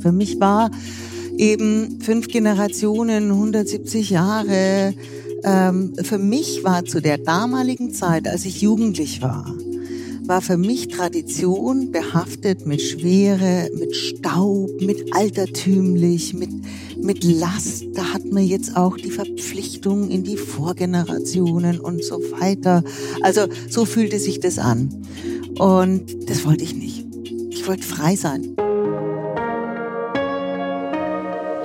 Für mich war eben fünf Generationen, 170 Jahre, ähm, für mich war zu der damaligen Zeit, als ich jugendlich war, war für mich Tradition behaftet mit Schwere, mit Staub, mit altertümlich, mit, mit Last. Da hat man jetzt auch die Verpflichtung in die Vorgenerationen und so weiter. Also so fühlte sich das an. Und das wollte ich nicht. Ich wollte frei sein.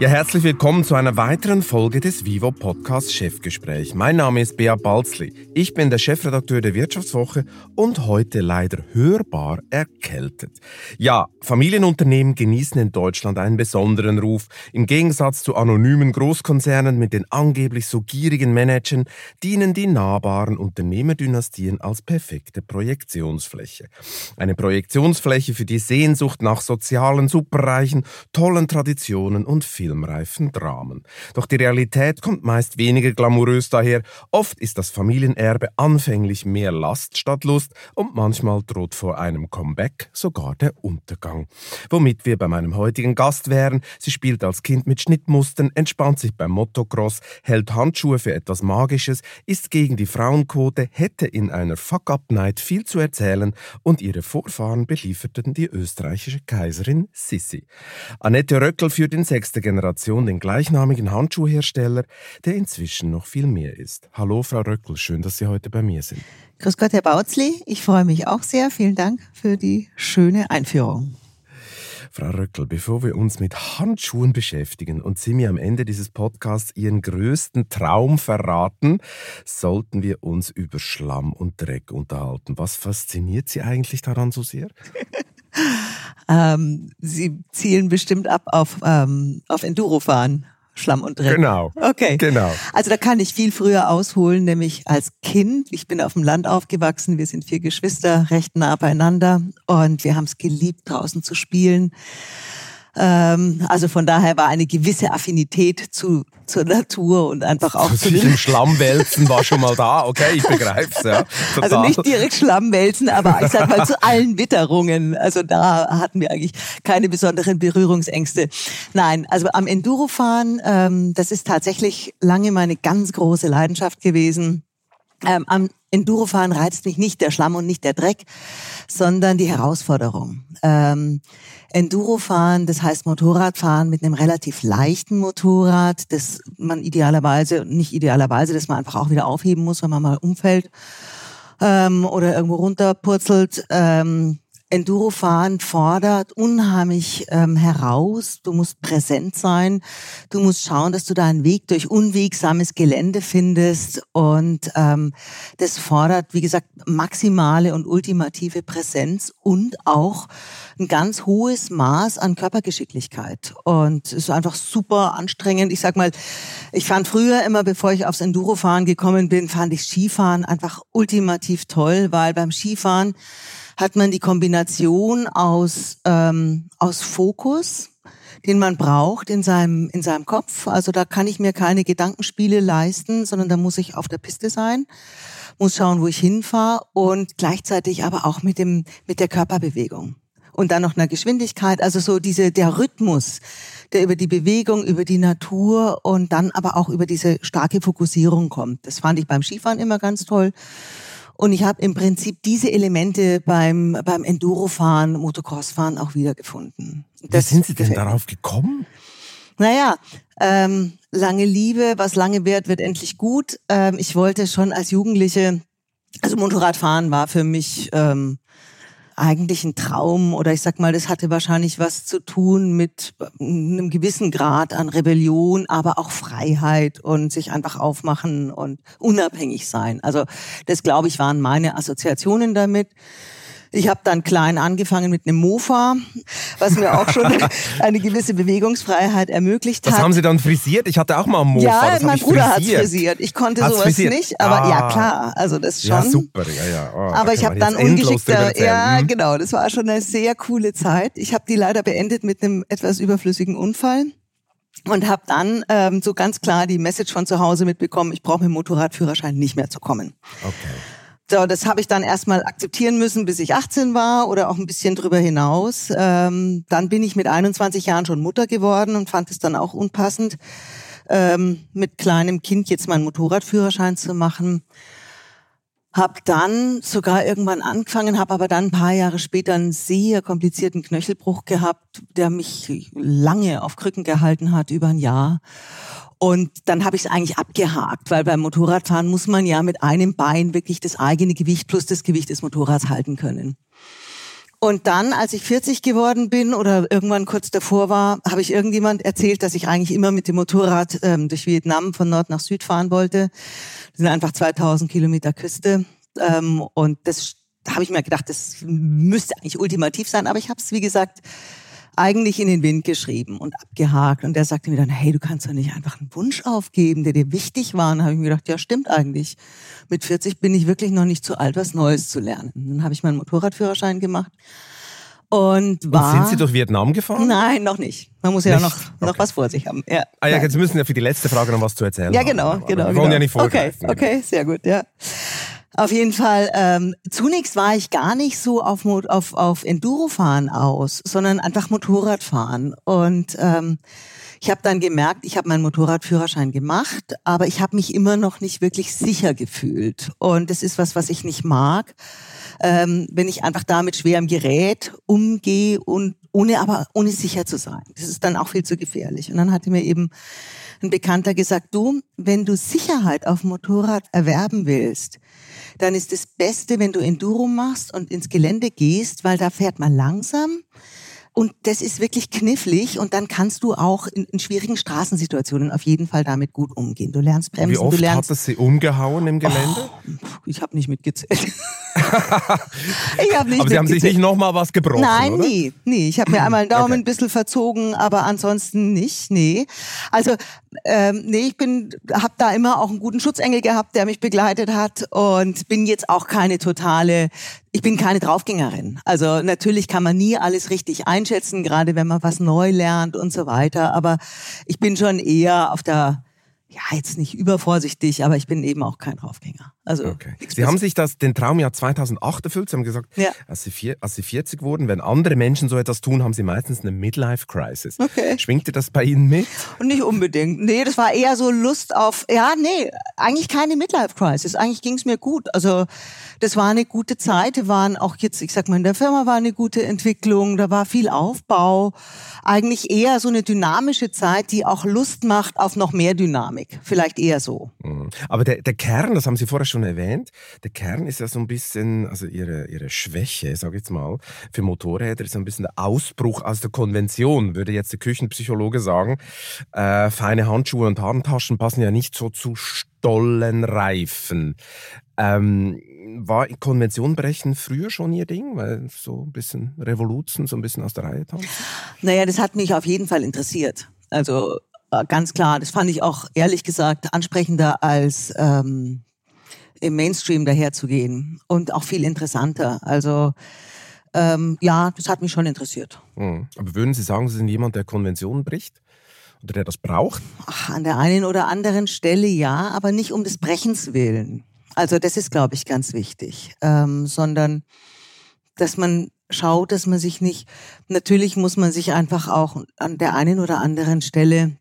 Ja, herzlich willkommen zu einer weiteren Folge des Vivo Podcast Chefgespräch. Mein Name ist Bea Balzli. Ich bin der Chefredakteur der Wirtschaftswoche und heute leider hörbar erkältet. Ja, Familienunternehmen genießen in Deutschland einen besonderen Ruf. Im Gegensatz zu anonymen Großkonzernen mit den angeblich so gierigen Managern dienen die nahbaren Unternehmerdynastien als perfekte Projektionsfläche. Eine Projektionsfläche für die Sehnsucht nach sozialen Superreichen, tollen Traditionen und filmreifen Dramen. Doch die Realität kommt meist weniger glamourös daher. Oft ist das Familienerbe anfänglich mehr Last statt Lust und manchmal droht vor einem Comeback sogar der Untergang. Womit wir bei meinem heutigen Gast wären. Sie spielt als Kind mit Schnittmustern, entspannt sich beim Motocross, hält Handschuhe für etwas Magisches, ist gegen die Frauenquote, hätte in einer Fuck-Up-Night viel zu erzählen und ihre Vorfahren belieferten die österreichische Kaiserin Sissi. Annette Röckel führt in sechster Generation Generation den gleichnamigen Handschuhhersteller, der inzwischen noch viel mehr ist. Hallo, Frau Röckel, schön, dass Sie heute bei mir sind. Grüß Gott, Herr Bautzli. Ich freue mich auch sehr. Vielen Dank für die schöne Einführung. Frau Röckel, bevor wir uns mit Handschuhen beschäftigen und Sie mir am Ende dieses Podcasts Ihren größten Traum verraten, sollten wir uns über Schlamm und Dreck unterhalten. Was fasziniert Sie eigentlich daran so sehr? ähm, Sie zielen bestimmt ab auf, ähm, auf Endurofahren. Schlamm und Dreck. Genau. Okay. Genau. Also da kann ich viel früher ausholen, nämlich als Kind. Ich bin auf dem Land aufgewachsen. Wir sind vier Geschwister, recht nah beieinander und wir haben es geliebt, draußen zu spielen. Ähm, also von daher war eine gewisse Affinität zu, zur Natur und einfach auch zu dem Schlammwälzen war schon mal da, okay, ich begreif's, ja. Total. Also nicht direkt Schlammwälzen, aber ich sag mal zu allen Witterungen. Also da hatten wir eigentlich keine besonderen Berührungsängste. Nein, also am Endurofahren, ähm, das ist tatsächlich lange meine ganz große Leidenschaft gewesen. Ähm, am Endurofahren reizt mich nicht der Schlamm und nicht der Dreck, sondern die Herausforderung. Ähm, Endurofahren, das heißt Motorradfahren mit einem relativ leichten Motorrad, das man idealerweise, nicht idealerweise, dass man einfach auch wieder aufheben muss, wenn man mal umfällt ähm, oder irgendwo runterpurzelt. Ähm, Endurofahren fordert unheimlich ähm, heraus. Du musst präsent sein. Du musst schauen, dass du deinen Weg durch unwegsames Gelände findest. Und ähm, das fordert, wie gesagt, maximale und ultimative Präsenz und auch ein ganz hohes Maß an Körpergeschicklichkeit. Und es ist einfach super anstrengend. Ich sag mal, ich fand früher immer, bevor ich aufs Endurofahren gekommen bin, fand ich Skifahren einfach ultimativ toll, weil beim Skifahren hat man die Kombination aus, ähm, aus Fokus, den man braucht in seinem, in seinem Kopf. Also da kann ich mir keine Gedankenspiele leisten, sondern da muss ich auf der Piste sein, muss schauen, wo ich hinfahre und gleichzeitig aber auch mit dem, mit der Körperbewegung. Und dann noch einer Geschwindigkeit, also so diese, der Rhythmus, der über die Bewegung, über die Natur und dann aber auch über diese starke Fokussierung kommt. Das fand ich beim Skifahren immer ganz toll. Und ich habe im Prinzip diese Elemente beim, beim Endurofahren, Motocrossfahren auch wiedergefunden. Wie sind Sie denn darauf gekommen? Naja, ähm, lange Liebe, was lange währt, wird endlich gut. Ähm, ich wollte schon als Jugendliche, also Motorradfahren war für mich ähm, eigentlich ein Traum oder ich sag mal, das hatte wahrscheinlich was zu tun mit einem gewissen Grad an Rebellion, aber auch Freiheit und sich einfach aufmachen und unabhängig sein. Also das glaube ich waren meine Assoziationen damit. Ich habe dann klein angefangen mit einem Mofa, was mir auch schon eine gewisse Bewegungsfreiheit ermöglicht hat. Das haben Sie dann frisiert? Ich hatte auch mal ein Mofa. Ja, mein Bruder hat frisiert. Ich konnte hat's sowas frisiert? nicht, aber ah. ja klar, also das schon. Ja, super, ja, ja. Oh, aber ich habe dann ungeschickter, erzählen. ja Hm? genau, das war schon eine sehr coole Zeit. Ich habe die leider beendet mit einem etwas überflüssigen Unfall. und habe dann ähm, so ganz klar die Message von zu Hause mitbekommen, ich brauche mit dem Motorradführerschein nicht mehr zu kommen. Okay. So, das habe ich dann erstmal akzeptieren müssen, bis ich 18 war oder auch ein bisschen drüber hinaus. Ähm, dann bin ich mit 21 Jahren schon Mutter geworden und fand es dann auch unpassend, ähm, mit kleinem Kind jetzt meinen Motorradführerschein zu machen. Hab dann sogar irgendwann angefangen, habe aber dann ein paar Jahre später einen sehr komplizierten Knöchelbruch gehabt, der mich lange auf Krücken gehalten hat, über ein Jahr. Und dann habe ich es eigentlich abgehakt, weil beim Motorradfahren muss man ja mit einem Bein wirklich das eigene Gewicht plus das Gewicht des Motorrads halten können. Und dann, als ich 40 geworden bin oder irgendwann kurz davor war, habe ich irgendjemand erzählt, dass ich eigentlich immer mit dem Motorrad ähm, durch Vietnam von Nord nach Süd fahren wollte. Das sind einfach 2000 Kilometer Küste. Ähm, und das habe ich mir gedacht, das müsste eigentlich ultimativ sein. Aber ich habe es, wie gesagt, eigentlich in den Wind geschrieben und abgehakt. Und er sagte mir dann, hey, du kannst doch nicht einfach einen Wunsch aufgeben, der dir wichtig war. Und habe ich mir gedacht, ja, stimmt eigentlich. Mit 40 bin ich wirklich noch nicht zu alt, was Neues zu lernen. Dann habe ich meinen Motorradführerschein gemacht. Und, war, und sind Sie durch Vietnam gefahren? Nein, noch nicht. Man muss ja noch, noch okay. was vor sich haben. Ja. Ah ja, Sie müssen ja für die letzte Frage noch was zu erzählen Ja, genau, haben. genau. Wir wollen genau. ja nicht vorgreifen. Okay, okay, sehr gut, ja. Auf jeden Fall, ähm, zunächst war ich gar nicht so auf, auf, auf Endurofahren aus, sondern einfach Motorradfahren. Und ähm, ich habe dann gemerkt, ich habe meinen Motorradführerschein gemacht, aber ich habe mich immer noch nicht wirklich sicher gefühlt. Und das ist was, was ich nicht mag, ähm, wenn ich einfach da mit schwerem Gerät umgehe und ohne aber ohne sicher zu sein. Das ist dann auch viel zu gefährlich. Und dann hatte mir eben ein Bekannter gesagt, du, wenn du Sicherheit auf Motorrad erwerben willst, dann ist das Beste, wenn du Enduro machst und ins Gelände gehst, weil da fährt man langsam. Und das ist wirklich knifflig und dann kannst du auch in, in schwierigen Straßensituationen auf jeden Fall damit gut umgehen. Du lernst bremsen, Wie oft du lernst. hat es Sie umgehauen im Gelände? Oh, ich habe nicht mitgezählt. ich habe nicht Aber Sie haben sich nicht nochmal was gebrochen, Nein, oder? nie, nie. Ich habe mir einmal den Daumen Okay. ein bisschen verzogen, aber ansonsten nicht, nee. Also, ähm, nee, ich bin, habe da immer auch einen guten Schutzengel gehabt, der mich begleitet hat und bin jetzt auch keine totale, ich bin keine Draufgängerin. Also natürlich kann man nie alles richtig einschätzen, gerade wenn man was neu lernt und so weiter, aber ich bin schon eher auf der ja, jetzt nicht übervorsichtig, aber ich bin eben auch kein Draufgänger. Also Okay. Sie haben sich das, den Traum ja 2008 erfüllt. Sie haben gesagt, Ja. als, Sie vier, als Sie 40 wurden, wenn andere Menschen so etwas tun, haben Sie meistens eine Midlife-Crisis. Okay. Schwingte das bei Ihnen mit? Und nicht unbedingt. Nee, das war eher so Lust auf, ja, nee, eigentlich keine Midlife-Crisis. Eigentlich ging's mir gut. Also das war eine gute Zeit. Wir waren auch jetzt, ich sag mal, in der Firma war eine gute Entwicklung, da war viel Aufbau. Eigentlich eher so eine dynamische Zeit, die auch Lust macht auf noch mehr Dynamik. Vielleicht eher so. Mhm. Aber der, der Kern, das haben Sie vorher schon erwähnt, der Kern ist ja so ein bisschen, also Ihre, Ihre Schwäche, sage ich jetzt mal, für Motorräder ist so ein bisschen der Ausbruch aus der Konvention, würde jetzt der Küchenpsychologe sagen. Äh, feine Handschuhe und Handtaschen passen ja nicht so zu Stollenreifen. Ähm, war Konvention brechen früher schon Ihr Ding? Weil so ein bisschen Revoluzen, so ein bisschen aus der Reihe tanzen? Naja, das hat mich auf jeden Fall interessiert. Also äh, ganz klar, das fand ich auch ehrlich gesagt ansprechender als ähm, im Mainstream daherzugehen und auch viel interessanter. Also ähm, ja, das hat mich schon interessiert. Mhm. Aber würden Sie sagen, Sie sind jemand, der Konventionen bricht? Oder der das braucht? Ach, an der einen oder anderen Stelle ja, aber nicht um des Brechens willen. Also das ist, glaube ich, ganz wichtig, ähm, sondern dass man schaut, dass man sich nicht, natürlich muss man sich einfach auch an der einen oder anderen Stelle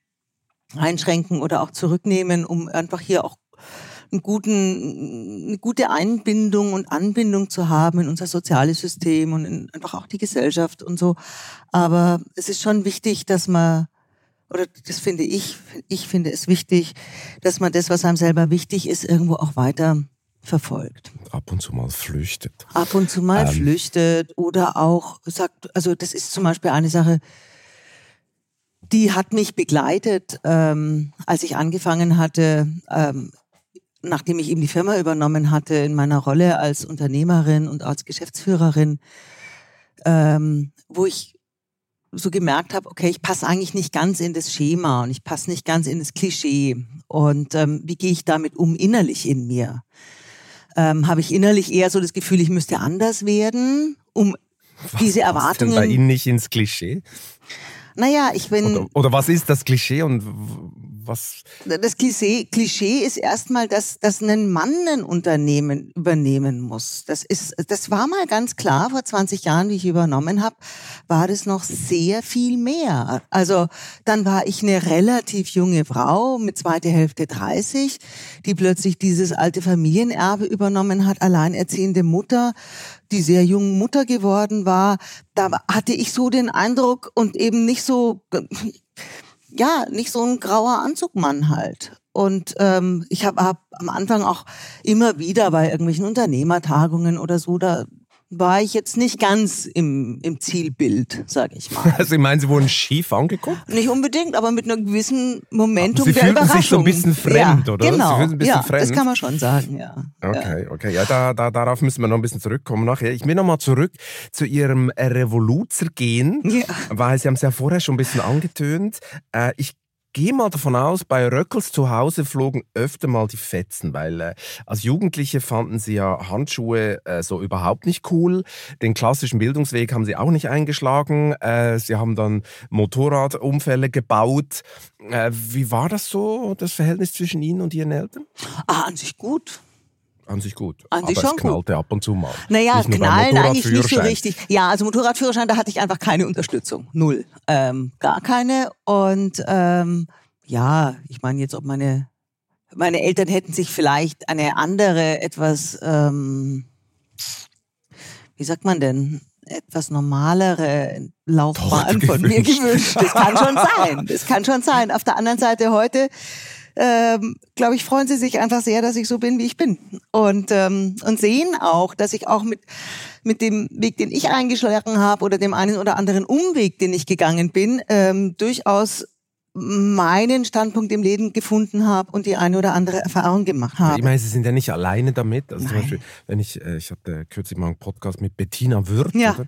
einschränken oder auch zurücknehmen, um einfach hier auch einen guten, eine gute Einbindung und Anbindung zu haben in unser soziales System und in einfach auch die Gesellschaft und so. Aber es ist schon wichtig, dass man oder das finde ich, ich finde es wichtig, dass man das, was einem selber wichtig ist, irgendwo auch weiter verfolgt. Ab und zu mal flüchtet. Ab und zu mal Ähm. flüchtet oder auch sagt, also das ist zum Beispiel eine Sache, die hat mich begleitet, ähm, als ich angefangen hatte, ähm, nachdem ich eben die Firma übernommen hatte in meiner Rolle als Unternehmerin und als Geschäftsführerin, ähm, wo ich so gemerkt habe, okay, ich passe eigentlich nicht ganz in das Schema und ich passe nicht ganz in das Klischee. Und ähm, wie gehe ich damit um innerlich in mir? Ähm, habe ich innerlich eher so das Gefühl, ich müsste anders werden, um diese Passt denn bei Erwartungen. Ihnen nicht ins Klischee? Naja, ich bin. Oder, oder was ist das Klischee und was? Das Klischee, Klischee ist erstmal, dass, dass ein Mann ein Unternehmen übernehmen muss. Das ist, das war mal ganz klar vor 20 Jahren, wie ich übernommen habe, war das noch sehr viel mehr. Also dann war ich eine relativ junge Frau mit zweite Hälfte 30, die plötzlich dieses alte Familienerbe übernommen hat, alleinerziehende Mutter, die sehr jung Mutter geworden war. Da hatte ich so den Eindruck und eben nicht so ja, nicht so ein grauer Anzugmann halt. Und ähm, ich habe hab am Anfang auch immer wieder bei irgendwelchen Unternehmertagungen oder so, da war ich jetzt nicht ganz im, im Zielbild, sage ich mal. Also ich meine, Sie wurden schief angeguckt? Nicht unbedingt, aber mit einem gewissen Momentum Sie der Überraschung. sich so ein bisschen fremd, ja, oder? Genau, Sie ja, fremd. das kann man schon sagen, ja. Okay, okay, ja, da, da, darauf müssen wir noch ein bisschen zurückkommen nachher. Ich will noch mal zurück zu Ihrem Revoluzer gehen, Ja. weil Sie haben es ja vorher schon ein bisschen angetönt. Äh, ich gehe mal davon aus, bei Röckels zu Hause flogen öfter mal die Fetzen, weil äh, als Jugendliche fanden sie ja Handschuhe äh, so überhaupt nicht cool. Den klassischen Bildungsweg haben sie auch nicht eingeschlagen. Äh, sie haben dann Motorradunfälle gebaut. Äh, wie war das so, das Verhältnis zwischen Ihnen und Ihren Eltern? Ah, an sich gut. An sich gut. An sich Aber schon es knallte ab und zu mal. Naja, Nicht knallen eigentlich nicht so richtig. Ja, also Motorradführerschein, da hatte ich einfach keine Unterstützung. Null. Ähm, gar keine. Und ähm, ja, ich meine jetzt, ob meine, meine Eltern hätten sich vielleicht eine andere, etwas, ähm, wie sagt man denn, etwas normalere Laufbahn von mir gewünscht. Das kann schon sein. Das kann schon sein. Auf der anderen Seite heute ähm, glaube ich, freuen sie sich einfach sehr, dass ich so bin, wie ich bin. Und, ähm, und sehen auch, dass ich auch mit, mit dem Weg, den ich eingeschlagen habe oder dem einen oder anderen Umweg, den ich gegangen bin, ähm, durchaus meinen Standpunkt im Leben gefunden habe und die eine oder andere Erfahrung gemacht habe. Ich meine, Sie sind ja nicht alleine damit. Also zum Nein. Beispiel, wenn ich, äh, ich hatte kürzlich mal einen Podcast mit Bettina Wirth, Ja. oder?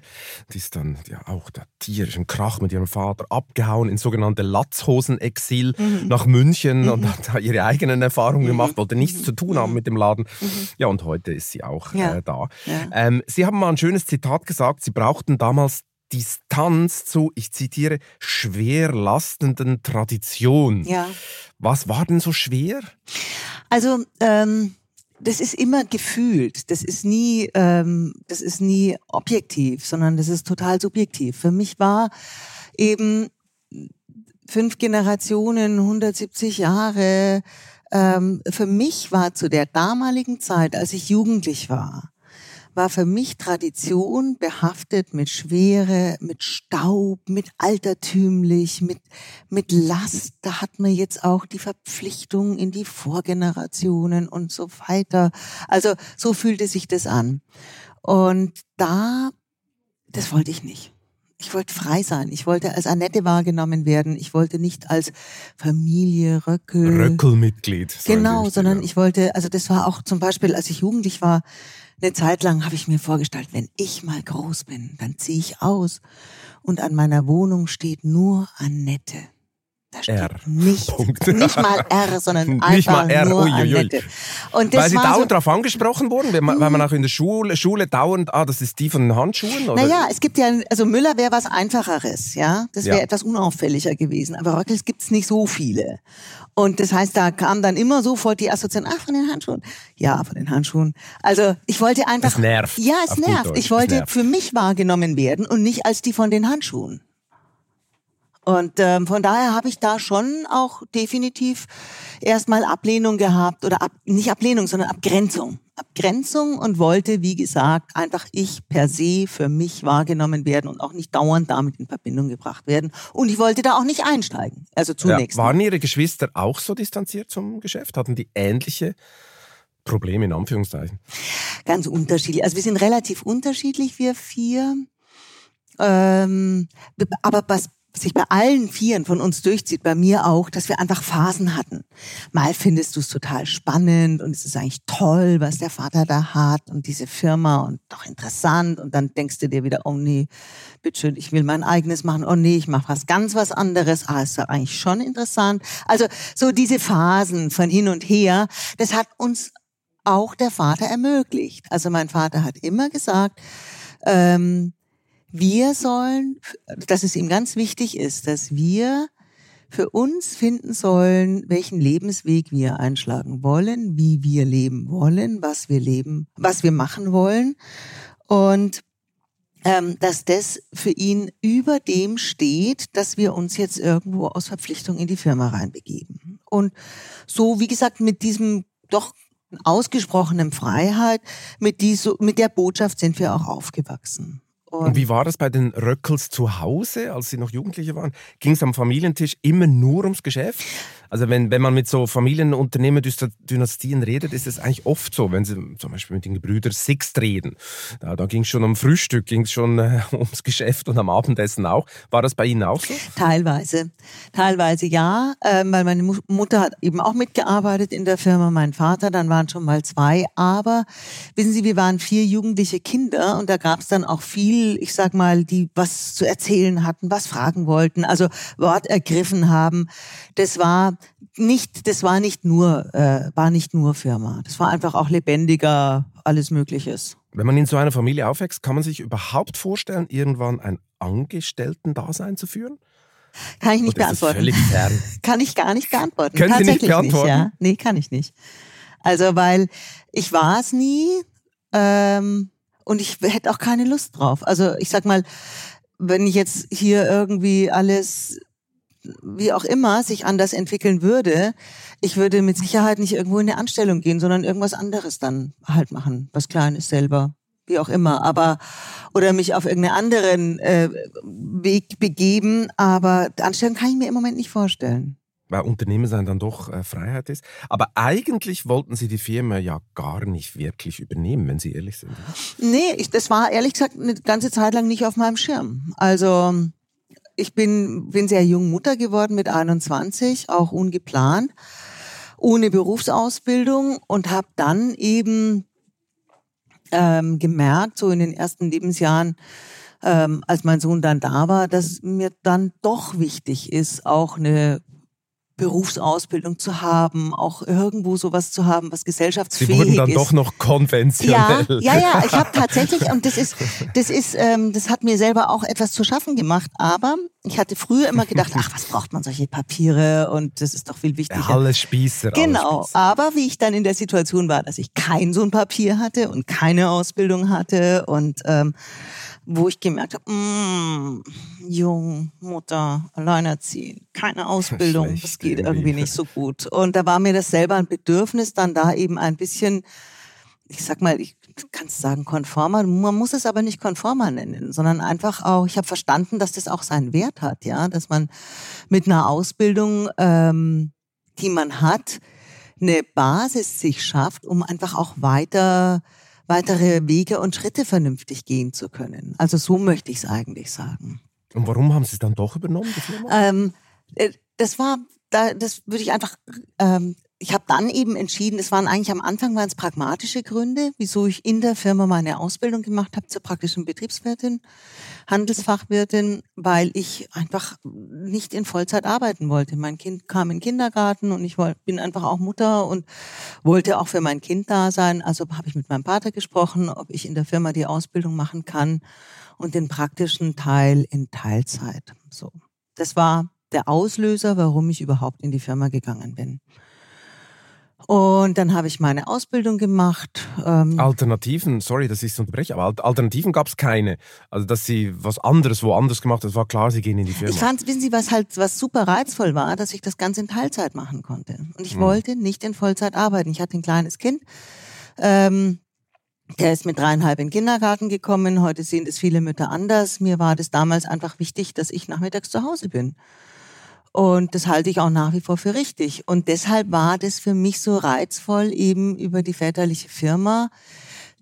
die ist dann ja auch der tierischen Krach mit ihrem Vater abgehauen in sogenannte Latzhosen-Exil Mhm. nach München und hat da ihre eigenen Erfahrungen gemacht, wollte nichts zu tun haben mit dem Laden. Ja, und heute ist sie auch Mhm. Ja. äh, da. Ja. Ähm, sie haben mal ein schönes Zitat gesagt, Sie brauchten damals Distanz zu, ich zitiere, schwer lastenden Tradition. Ja. Was war denn so schwer? Also ähm, das ist immer gefühlt. Das ist nie, ähm, das ist nie objektiv, sondern das ist total subjektiv. Für mich war eben fünf Generationen, 170 Jahre. Ähm, für mich war zu der damaligen Zeit, als ich jugendlich war, war für mich Tradition behaftet mit Schwere, mit Staub, mit altertümlich, mit, mit Last. Da hat man jetzt auch die Verpflichtung in die Vorgenerationen und so weiter. Also so fühlte sich das an. Und da, das wollte ich nicht. Ich wollte frei sein. Ich wollte als Annette wahrgenommen werden. Ich wollte nicht als Familie Röckel. Röckelmitglied. Genau, sondern ich wollte, also das war auch zum Beispiel, als ich jugendlich war, eine Zeit lang habe ich mir vorgestellt, wenn ich mal groß bin, dann ziehe ich aus und an meiner Wohnung steht nur Annette. Da steht R. nicht, Punkt. nicht mal R, sondern Nicht einfach mal R, nur uiuiui. Annette. Und das Weil Sie dauernd so, darauf angesprochen wurden, wenn man, weil man auch in der Schule, Schule dauernd, ah, das ist die von den Handschuhen? Oder? Naja, es gibt ja, also Müller wäre was Einfacheres, ja. Das wäre Ja. etwas unauffälliger gewesen. Aber Röckels gibt's nicht so viele. Und das heißt, da kam dann immer sofort die Assoziation, ach, von den Handschuhen. Ja, von den Handschuhen. Also ich wollte einfach. Es nervt, Ja, es nervt. Ich es wollte nervt. für mich wahrgenommen werden und nicht als die von den Handschuhen. Und ähm, von daher habe ich da schon auch definitiv erstmal Ablehnung gehabt oder ab, nicht Ablehnung, sondern Abgrenzung. Abgrenzung und wollte, wie gesagt, einfach ich per se für mich wahrgenommen werden und auch nicht dauernd damit in Verbindung gebracht werden. Und ich wollte da auch nicht einsteigen. Also ja, zunächst. waren Ihre Geschwister auch so distanziert zum Geschäft? Hatten die ähnliche Probleme in Anführungszeichen? Ganz unterschiedlich. Also wir sind relativ unterschiedlich, wir vier. Ähm, aber was sich bei allen Vieren von uns durchzieht, bei mir auch, dass wir einfach Phasen hatten. Mal findest du es total spannend und es ist eigentlich toll, was der Vater da hat und diese Firma und doch interessant und dann denkst du dir wieder, oh nee, bitteschön, ich will mein eigenes machen, oh nee, ich mache was ganz was anderes, ah, ist ja eigentlich schon interessant. Also so diese Phasen von hin und her, das hat uns auch der Vater ermöglicht. Also mein Vater hat immer gesagt, ähm, wir sollen, dass es ihm ganz wichtig ist, dass wir für uns finden sollen, welchen Lebensweg wir einschlagen wollen, wie wir leben wollen, was wir leben, was wir machen wollen und ähm, dass das für ihn über dem steht, dass wir uns jetzt irgendwo aus Verpflichtung in die Firma reinbegeben. Und so, wie gesagt, mit diesem doch ausgesprochenen Freiheit, mit, die, mit der Botschaft sind wir auch aufgewachsen. Und, und wie war das bei den Röckels zu Hause, als Sie noch Jugendliche waren? Ging es am Familientisch immer nur ums Geschäft? Also wenn, wenn man mit so Familienunternehmer-Dynastien redet, ist es eigentlich oft so, wenn sie zum Beispiel mit den Gebrüdern Sixt reden. Da, da ging es schon um Frühstück, ging es schon äh, ums Geschäft und am Abendessen auch. War das bei Ihnen auch so? Teilweise. Teilweise ja, äh, weil meine Mutter hat eben auch mitgearbeitet in der Firma, mein Vater, dann waren schon mal zwei. Aber wissen Sie, wir waren vier jugendliche Kinder und da gab es dann auch viel, ich sag mal, die was zu erzählen hatten, was fragen wollten, also Wort ergriffen haben. Das war nicht, das war nicht nur, äh, war nicht nur Firma. Das war einfach auch lebendiger, alles Mögliches. Wenn man in so einer Familie aufwächst, kann man sich überhaupt vorstellen, irgendwann ein Angestellten-Dasein zu führen? Kann ich nicht beantworten. völlig fern. kann ich gar nicht beantworten. Können Sie nicht beantworten? Nicht, ja. Nee, kann ich nicht. Also, weil ich war es nie ähm, und ich hätte auch keine Lust drauf. Also, ich sag mal, wenn ich jetzt hier irgendwie alles wie auch immer sich anders entwickeln würde, ich würde mit Sicherheit nicht irgendwo in eine Anstellung gehen, sondern irgendwas anderes dann halt machen, was Kleines selber, wie auch immer, aber oder mich auf irgendeinen anderen äh, Weg begeben, aber Anstellung kann ich mir im Moment nicht vorstellen. Weil Unternehmen sein dann doch äh, Freiheit ist. Aber eigentlich wollten Sie die Firma ja gar nicht wirklich übernehmen, wenn Sie ehrlich sind. Nee, ich, das war ehrlich gesagt eine ganze Zeit lang nicht auf meinem Schirm. Also ich bin, bin sehr jung Mutter geworden mit 21, auch ungeplant, ohne Berufsausbildung und habe dann eben ähm, gemerkt, so in den ersten Lebensjahren, ähm, als mein Sohn dann da war, dass mir dann doch wichtig ist, auch eine Berufsausbildung zu haben, auch irgendwo sowas zu haben, was gesellschaftsfähig ist. Sie wurden dann ist. doch noch konventionell. Ja, ja, ja. Ich habe tatsächlich und das ist, das ist, ähm, das hat mir selber auch etwas zu schaffen gemacht. Aber ich hatte früher immer gedacht, ach, was braucht man solche Papiere und das ist doch viel wichtiger. Alles Spießer. Genau. Spießer. Aber wie ich dann in der Situation war, dass ich kein so ein Papier hatte und keine Ausbildung hatte und ähm, wo ich gemerkt habe, mm, jung, Mutter, alleinerziehend, keine Ausbildung, Schlecht, das geht irgendwie. nicht so gut. Und da war mir das selber ein Bedürfnis, dann da eben ein bisschen, ich sag mal, ich kann es sagen, konformer, man muss es aber nicht konformer nennen, sondern einfach auch, ich habe verstanden, dass das auch seinen Wert hat, ja, dass man mit einer Ausbildung, ähm, die man hat, eine Basis sich schafft, um einfach auch weiter weitere Wege und Schritte vernünftig gehen zu können. Also so möchte ich es eigentlich sagen. Und warum haben Sie es dann doch übernommen? Ähm, äh, das war, das würde ich einfach ähm, ich habe dann eben entschieden, es waren eigentlich am Anfang waren es pragmatische Gründe, wieso ich in der Firma meine Ausbildung gemacht habe zur praktischen Betriebswirtin, Handelsfachwirtin, weil ich einfach nicht in Vollzeit arbeiten wollte. Mein Kind kam in den Kindergarten und ich bin einfach auch Mutter und wollte auch für mein Kind da sein. Also habe ich mit meinem Vater gesprochen, ob ich in der Firma die Ausbildung machen kann und den praktischen Teil in Teilzeit. So, das war der Auslöser, warum ich überhaupt in die Firma gegangen bin. Und dann habe ich meine Ausbildung gemacht. Ähm Alternativen, sorry, dass ich es unterbreche, aber Alternativen gab es keine. Also, dass Sie was anderes woanders gemacht das war klar, Sie gehen in die Firma. Ich fand, wissen Sie, was halt, was super reizvoll war, dass ich das Ganze in Teilzeit machen konnte. Und ich hm. wollte nicht in Vollzeit arbeiten. Ich hatte ein kleines Kind. Ähm, der ist mit dreieinhalb in den Kindergarten gekommen. Heute sehen das viele Mütter anders. Mir war das damals einfach wichtig, dass ich nachmittags zu Hause bin. Und das halte ich auch nach wie vor für richtig. Und deshalb war das für mich so reizvoll, eben über die väterliche Firma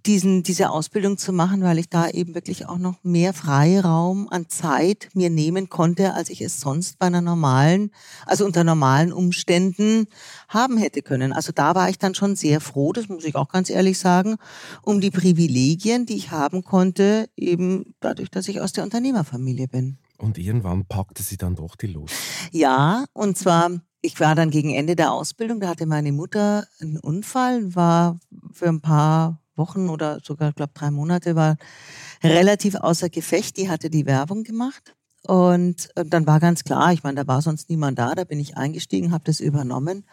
diesen, diese Ausbildung zu machen, weil ich da eben wirklich auch noch mehr Freiraum an Zeit mir nehmen konnte, als ich es sonst bei einer normalen, also unter normalen Umständen haben hätte können. Also da war ich dann schon sehr froh, das muss ich auch ganz ehrlich sagen, um die Privilegien, die ich haben konnte, eben dadurch, dass ich aus der Unternehmerfamilie bin. Und irgendwann packte sie dann doch die Lust. Ja, und zwar, ich war dann gegen Ende der Ausbildung, da hatte meine Mutter einen Unfall, war für ein paar Wochen oder sogar, glaube drei Monate war relativ außer Gefecht. Die hatte die Werbung gemacht. Und dann war ganz klar, ich meine, da war sonst niemand da, da bin ich eingestiegen, habe das übernommen.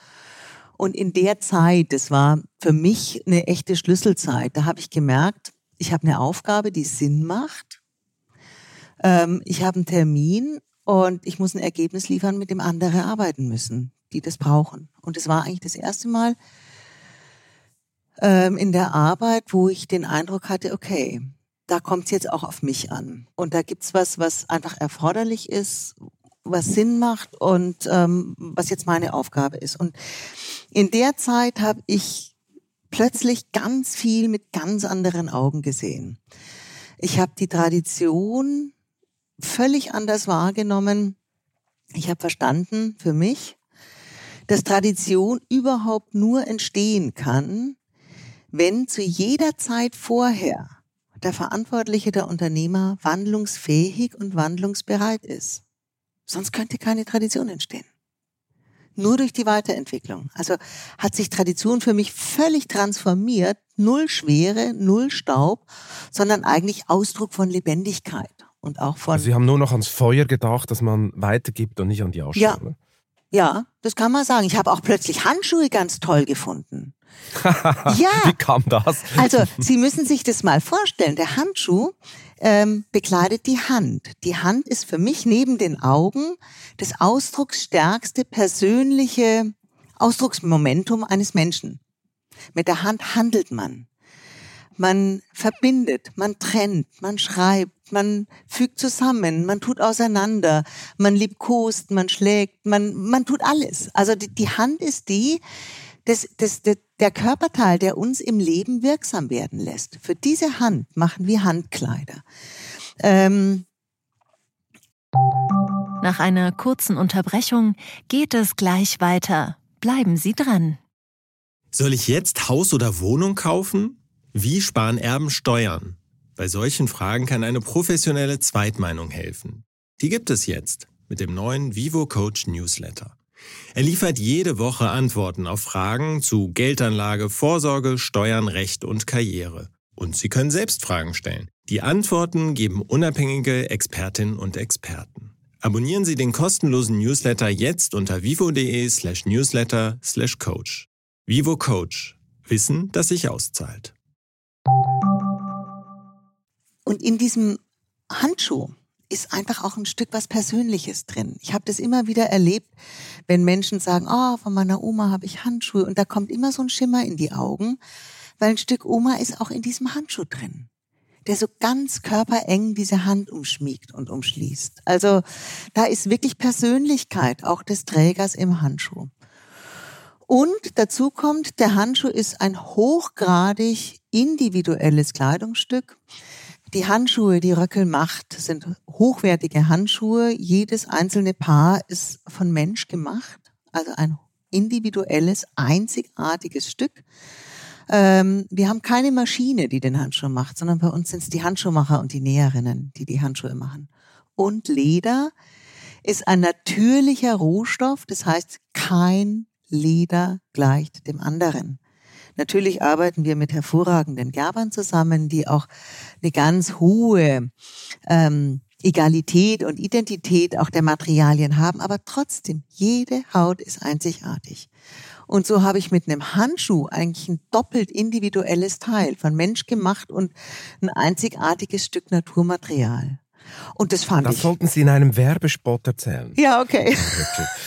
Und in der Zeit, das war für mich eine echte Schlüsselzeit, da habe ich gemerkt, ich habe eine Aufgabe, die Sinn macht. Ähm, ich habe einen Termin und ich muss ein Ergebnis liefern, mit dem andere arbeiten müssen, die das brauchen. Und es war eigentlich das erste Mal ähm, in der Arbeit, wo ich den Eindruck hatte, okay, da kommt es jetzt auch auf mich an. Und da gibt's was, was einfach erforderlich ist, was Sinn macht und ähm, was jetzt meine Aufgabe ist. Und in der Zeit habe ich plötzlich ganz viel mit ganz anderen Augen gesehen. Ich habe die Tradition völlig anders wahrgenommen. Ich habe verstanden für mich, dass Tradition überhaupt nur entstehen kann, wenn zu jeder Zeit vorher der Verantwortliche, der Unternehmer wandlungsfähig und wandlungsbereit ist. Sonst könnte keine Tradition entstehen. Nur durch die Weiterentwicklung. Also hat sich Tradition für mich völlig transformiert. Null Schwere, null Staub, sondern eigentlich Ausdruck von Lebendigkeit und auch von. Also Sie haben nur noch ans Feuer gedacht, dass man weitergibt und nicht an die Ausstellung. Ja, ne? ja, das kann man sagen. Ich habe auch plötzlich Handschuhe ganz toll gefunden. ja. Wie kam das? Also Sie müssen sich das mal vorstellen. Der Handschuh ähm, bekleidet die Hand. Die Hand ist für mich neben den Augen das ausdrucksstärkste persönliche Ausdrucksmomentum eines Menschen. Mit der Hand handelt man. Man verbindet, man trennt, man schreibt, man fügt zusammen, man tut auseinander, man liebkost, man schlägt, man, man tut alles. Also die, die Hand ist die, das, das, das, der Körperteil, der uns im Leben wirksam werden lässt. Für diese Hand machen wir Handkleider. Ähm Nach einer kurzen Unterbrechung geht es gleich weiter. Bleiben Sie dran. Soll ich jetzt Haus oder Wohnung kaufen? Wie sparen Erben Steuern? Bei solchen Fragen kann eine professionelle Zweitmeinung helfen. Die gibt es jetzt mit dem neuen Vivo Coach Newsletter. Er liefert jede Woche Antworten auf Fragen zu Geldanlage, Vorsorge, Steuern, Recht und Karriere. Und Sie können selbst Fragen stellen. Die Antworten geben unabhängige Expertinnen und Experten. Abonnieren Sie den kostenlosen Newsletter jetzt unter vivo.de slash newsletter slash coach. Vivo Coach. Wissen, das sich auszahlt. Und in diesem Handschuh ist einfach auch ein Stück was Persönliches drin. Ich habe das immer wieder erlebt, wenn Menschen sagen, oh, von meiner Oma habe ich Handschuhe und da kommt immer so ein Schimmer in die Augen, weil ein Stück Oma ist auch in diesem Handschuh drin, der so ganz körpereng diese Hand umschmiegt und umschließt. Also da ist wirklich Persönlichkeit auch des Trägers im Handschuh. Und dazu kommt, der Handschuh ist ein hochgradig individuelles Kleidungsstück. Die Handschuhe, die Röckel macht, sind hochwertige Handschuhe. Jedes einzelne Paar ist von Mensch gemacht, also ein individuelles, einzigartiges Stück. Ähm, wir haben keine Maschine, die den Handschuh macht, sondern bei uns sind es die Handschuhmacher und die Näherinnen, die die Handschuhe machen. Und Leder ist ein natürlicher Rohstoff, das heißt kein Leder gleicht dem anderen. Natürlich arbeiten wir mit hervorragenden Gerbern zusammen, die auch eine ganz hohe ähm, Egalität und Identität auch der Materialien haben, aber trotzdem, jede Haut ist einzigartig. Und so habe ich mit einem Handschuh eigentlich ein doppelt individuelles Teil von Mensch gemacht und ein einzigartiges Stück Naturmaterial. Und das fand das ich. Das sollten Sie in einem Werbespot erzählen. Ja, okay.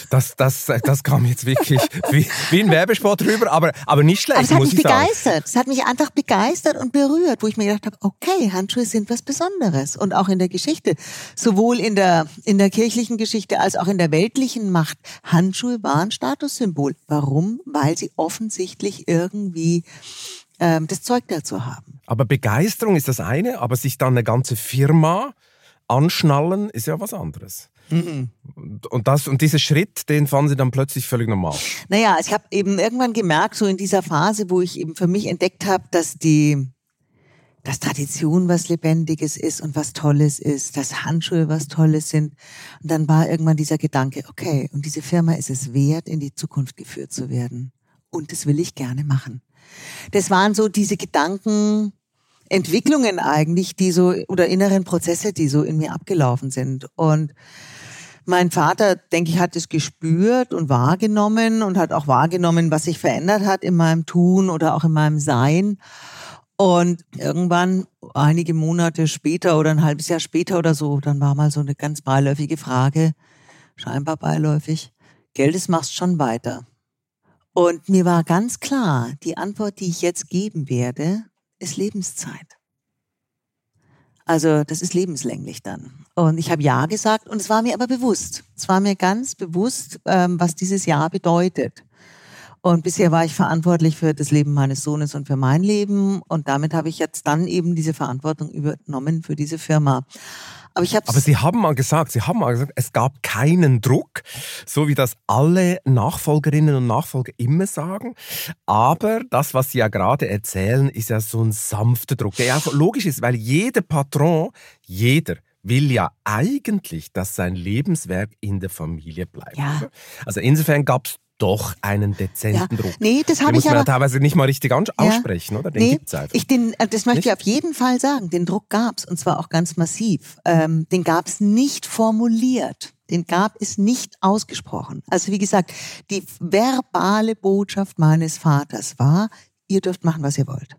Das, das, das kam jetzt wirklich wie, wie ein Werbespot rüber, aber, aber nicht schlecht. Aber es hat mich ich begeistert. Es hat mich einfach begeistert und berührt, wo ich mir gedacht habe, okay, Handschuhe sind was Besonderes. Und auch in der Geschichte, sowohl in der, in der kirchlichen Geschichte als auch in der weltlichen Macht. Handschuhe waren Statussymbol. Warum? Weil sie offensichtlich irgendwie ähm, das Zeug dazu haben. Aber Begeisterung ist das eine, aber sich dann eine ganze Firma anschnallen ist ja was anderes. Mhm. Und, das, und dieser Schritt, den fanden Sie dann plötzlich völlig normal. Naja, ich habe eben irgendwann gemerkt, so in dieser Phase, wo ich eben für mich entdeckt habe, dass die dass Tradition was Lebendiges ist und was Tolles ist, dass Handschuhe was Tolles sind. Und dann war irgendwann dieser Gedanke, okay, und diese Firma ist es wert, in die Zukunft geführt zu werden. Und das will ich gerne machen. das waren so diese Gedankenentwicklungen eigentlich, die so, oder inneren Prozesse, die so in mir abgelaufen sind. Und mein Vater, denke ich, hat es gespürt und wahrgenommen und hat auch wahrgenommen, was sich verändert hat in meinem Tun oder auch in meinem Sein. Und irgendwann, einige Monate später oder ein halbes Jahr später oder so, dann war mal so eine ganz beiläufige Frage, scheinbar beiläufig, Geldes machst schon weiter. Und mir war ganz klar, die Antwort, die ich jetzt geben werde, ist Lebenszeit. Also das ist lebenslänglich dann. Und ich habe Ja gesagt und es war mir aber bewusst. Es war mir ganz bewusst, ähm, was dieses Ja bedeutet. Und bisher war ich verantwortlich für das Leben meines Sohnes und für mein Leben. Und damit habe ich jetzt dann eben diese Verantwortung übernommen für diese Firma. Aber, ich Aber Sie haben mal gesagt, Sie haben mal gesagt, es gab keinen Druck, so wie das alle Nachfolgerinnen und Nachfolger immer sagen. Aber das, was Sie ja gerade erzählen, ist ja so ein sanfter Druck, der auch logisch ist, weil jeder Patron, jeder will ja eigentlich, dass sein Lebenswerk in der Familie bleibt. Ja. Also insofern gab es doch einen dezenten ja. Druck. Nee, das habe ich aber... teilweise nicht mal richtig aussprechen, ja. oder? Den nee, gibt's einfach. Ich den, äh, das möchte nicht? ich auf jeden Fall sagen. Den Druck gab's und zwar auch ganz massiv. Ähm, den gab's nicht formuliert. Den gab es nicht ausgesprochen. Also wie gesagt, die verbale Botschaft meines Vaters war, ihr dürft machen, was ihr wollt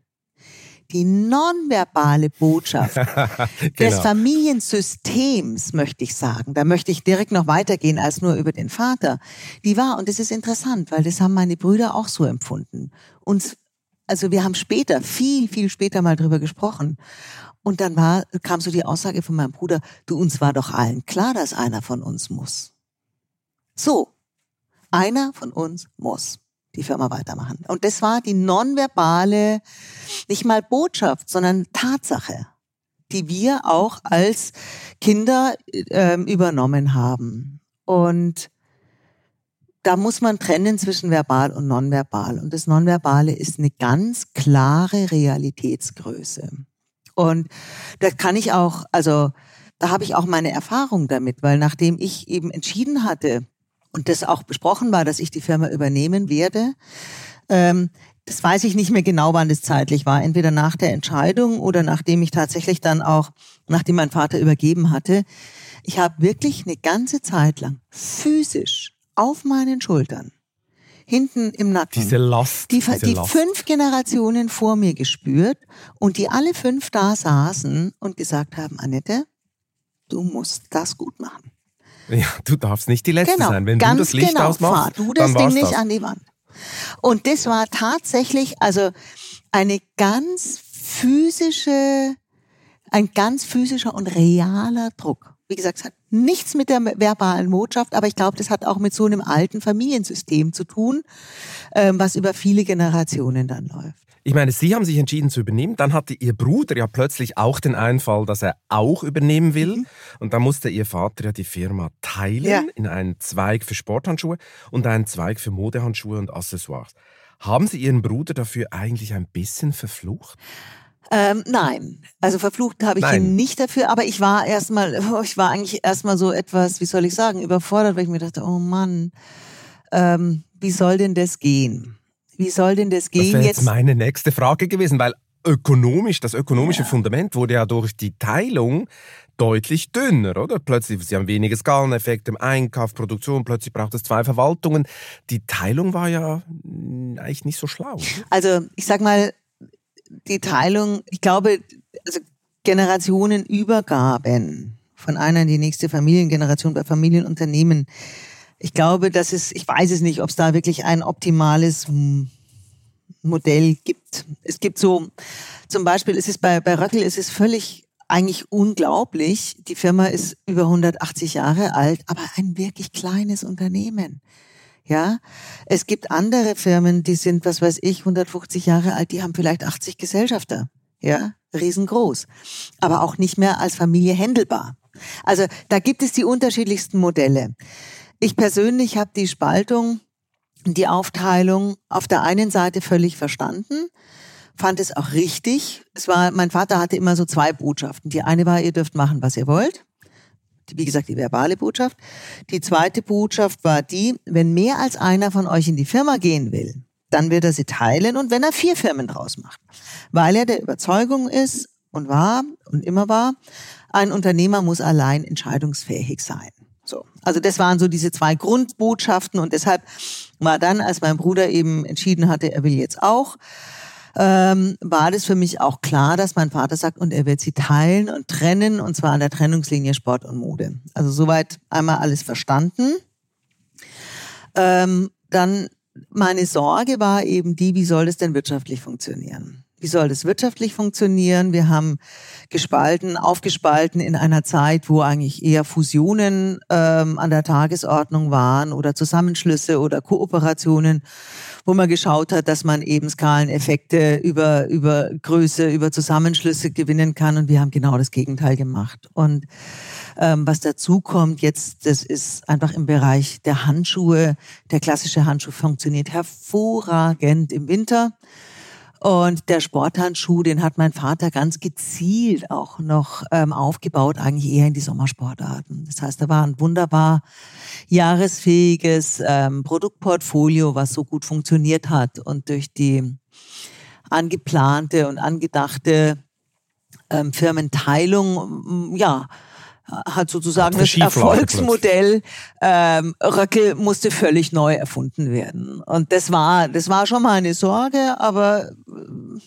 die nonverbale Botschaft genau. des Familiensystems, möchte ich sagen, da möchte ich direkt noch weitergehen als nur über den Vater, die war, und das ist interessant, weil das haben meine Brüder auch so empfunden. Und also wir haben später, viel, viel später mal drüber gesprochen. Und dann war, kam so die Aussage von meinem Bruder, du, uns war doch allen klar, dass einer von uns muss. So. Einer von uns muss die Firma weitermachen. Und das war die nonverbale, nicht mal Botschaft, sondern Tatsache, die wir auch als Kinder äh, übernommen haben. Und da muss man trennen zwischen verbal und nonverbal. Und das Nonverbale ist eine ganz klare Realitätsgröße. Und das kann ich auch, also da habe ich auch meine Erfahrung damit, weil nachdem ich eben entschieden hatte, und das auch besprochen war, dass ich die Firma übernehmen werde. Ähm, das weiß ich nicht mehr genau, wann das zeitlich war. Entweder nach der Entscheidung oder nachdem ich tatsächlich dann auch, nachdem mein Vater übergeben hatte. Ich habe wirklich eine ganze Zeit lang physisch auf meinen Schultern, hinten im Nacken, diese Last, die, diese die Last. fünf Generationen vor mir gespürt und die alle fünf da saßen und gesagt haben, Annette, du musst das gut machen. Ja, du darfst nicht die Letzte genau, sein. Wenn du das Licht genau, ausmachst, fahr du das Ding nicht das. an die Wand. Und das war tatsächlich also eine ganz physische, ein ganz physischer und realer Druck. Wie gesagt, es hat nichts mit der verbalen Botschaft, aber ich glaube, das hat auch mit so einem alten Familiensystem zu tun, ähm, was über viele Generationen dann läuft. Ich meine, Sie haben sich entschieden zu übernehmen. Dann hatte Ihr Bruder ja plötzlich auch den Einfall, dass er auch übernehmen will. Mhm. Und dann musste Ihr Vater ja die Firma teilen ja. in einen Zweig für Sporthandschuhe und einen Zweig für Modehandschuhe und Accessoires. Haben Sie Ihren Bruder dafür eigentlich ein bisschen verflucht? Ähm, nein, also verflucht habe ich nein. ihn nicht dafür, aber ich war erstmal, oh, ich war eigentlich erstmal so etwas, wie soll ich sagen, überfordert, weil ich mir dachte, oh Mann, ähm, wie soll denn das gehen? Wie soll denn das gehen? Das wäre jetzt meine nächste Frage gewesen, weil ökonomisch, das ökonomische ja. Fundament wurde ja durch die Teilung deutlich dünner, oder? Plötzlich, Sie haben weniger Skaleneffekt im Einkauf, Produktion, plötzlich braucht es zwei Verwaltungen. Die Teilung war ja eigentlich nicht so schlau. Also, ich sag mal, die Teilung, ich glaube, also Generationenübergaben von einer in die nächste Familiengeneration bei Familienunternehmen, ich glaube, dass es, ich weiß es nicht, ob es da wirklich ein optimales Modell gibt. Es gibt so, zum Beispiel ist es bei, bei Röckel ist es völlig eigentlich unglaublich. Die Firma ist über 180 Jahre alt, aber ein wirklich kleines Unternehmen. Ja, es gibt andere Firmen, die sind, was weiß ich, 150 Jahre alt, die haben vielleicht 80 Gesellschafter. Ja, riesengroß. Aber auch nicht mehr als Familie händelbar. Also da gibt es die unterschiedlichsten Modelle. Ich persönlich habe die Spaltung, die Aufteilung auf der einen Seite völlig verstanden, fand es auch richtig. Es war, mein Vater hatte immer so zwei Botschaften. Die eine war, ihr dürft machen, was ihr wollt. Wie gesagt, die verbale Botschaft. Die zweite Botschaft war die, wenn mehr als einer von euch in die Firma gehen will, dann wird er sie teilen und wenn er vier Firmen draus macht. Weil er der Überzeugung ist und war und immer war, ein Unternehmer muss allein entscheidungsfähig sein. So. Also das waren so diese zwei Grundbotschaften und deshalb war dann, als mein Bruder eben entschieden hatte, er will jetzt auch, ähm, war das für mich auch klar, dass mein Vater sagt, und er wird sie teilen und trennen, und zwar an der Trennungslinie Sport und Mode. Also soweit einmal alles verstanden. Ähm, dann meine Sorge war eben die, wie soll das denn wirtschaftlich funktionieren? Wie soll das wirtschaftlich funktionieren? Wir haben gespalten, aufgespalten in einer Zeit, wo eigentlich eher Fusionen ähm, an der Tagesordnung waren oder Zusammenschlüsse oder Kooperationen, wo man geschaut hat, dass man eben Skaleneffekte über, über Größe, über Zusammenschlüsse gewinnen kann. Und wir haben genau das Gegenteil gemacht. Und ähm, was dazu kommt jetzt, das ist einfach im Bereich der Handschuhe. Der klassische Handschuh funktioniert hervorragend im Winter. Und der Sporthandschuh, den hat mein Vater ganz gezielt auch noch ähm, aufgebaut, eigentlich eher in die Sommersportarten. Das heißt, da war ein wunderbar jahresfähiges ähm, Produktportfolio, was so gut funktioniert hat und durch die angeplante und angedachte ähm, Firmenteilung, ja, hat sozusagen das Erfolgsmodell ähm, Röckel musste völlig neu erfunden werden. Und das war, das war schon mal eine Sorge, aber äh,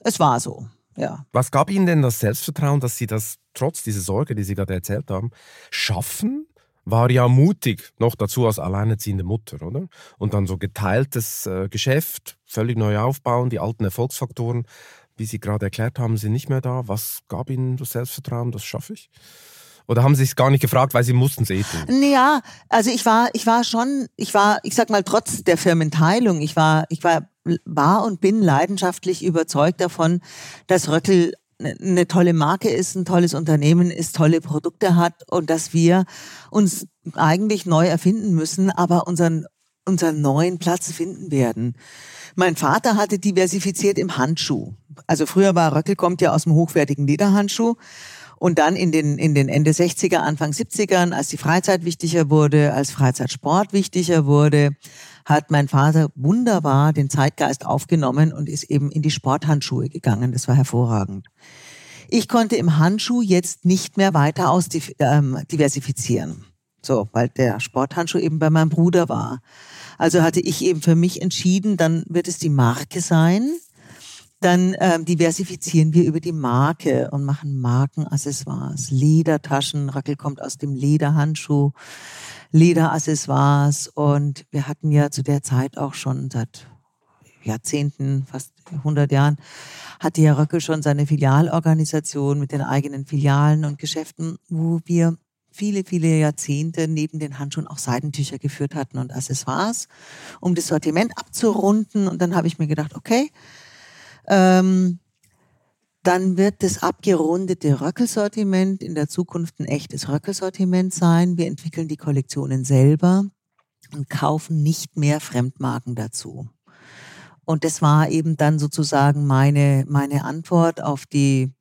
es war so. Ja. Was gab Ihnen denn das Selbstvertrauen, dass Sie das trotz dieser Sorge, die Sie gerade erzählt haben, schaffen? War ja mutig, noch dazu als alleinerziehende Mutter, oder? Und dann so geteiltes äh, Geschäft, völlig neu aufbauen, die alten Erfolgsfaktoren, wie Sie gerade erklärt haben, sind nicht mehr da. Was gab Ihnen das Selbstvertrauen, das schaffe ich? Oder haben Sie es gar nicht gefragt, weil Sie mussten es eh tun? Ja, also ich war, ich war schon, ich war, ich sag mal, trotz der Firmenteilung, ich war, ich war, war und bin leidenschaftlich überzeugt davon, dass Röckel eine tolle Marke ist, ein tolles Unternehmen ist, tolle Produkte hat und dass wir uns eigentlich neu erfinden müssen, aber unseren, unseren neuen Platz finden werden. Mein Vater hatte diversifiziert im Handschuh. Also früher war Röckel kommt ja aus dem hochwertigen Lederhandschuh. Und dann in den, in den Ende 60er, Anfang 70ern, als die Freizeit wichtiger wurde, als Freizeitsport wichtiger wurde, hat mein Vater wunderbar den Zeitgeist aufgenommen und ist eben in die Sporthandschuhe gegangen. Das war hervorragend. Ich konnte im Handschuh jetzt nicht mehr weiter aus ähm, diversifizieren. So, weil der Sporthandschuh eben bei meinem Bruder war. Also hatte ich eben für mich entschieden, dann wird es die Marke sein dann ähm, diversifizieren wir über die Marke und machen Markenaccessoires, Ledertaschen. Rackel kommt aus dem Lederhandschuh, Lederaccessoires und wir hatten ja zu der Zeit auch schon seit Jahrzehnten, fast 100 Jahren, hatte ja Röckel schon seine Filialorganisation mit den eigenen Filialen und Geschäften, wo wir viele, viele Jahrzehnte neben den Handschuhen auch Seidentücher geführt hatten und Accessoires, um das Sortiment abzurunden. Und dann habe ich mir gedacht, okay, ähm, dann wird das abgerundete Röckelsortiment in der Zukunft ein echtes Röckelsortiment sein. Wir entwickeln die Kollektionen selber und kaufen nicht mehr Fremdmarken dazu. Und das war eben dann sozusagen meine, meine Antwort auf die,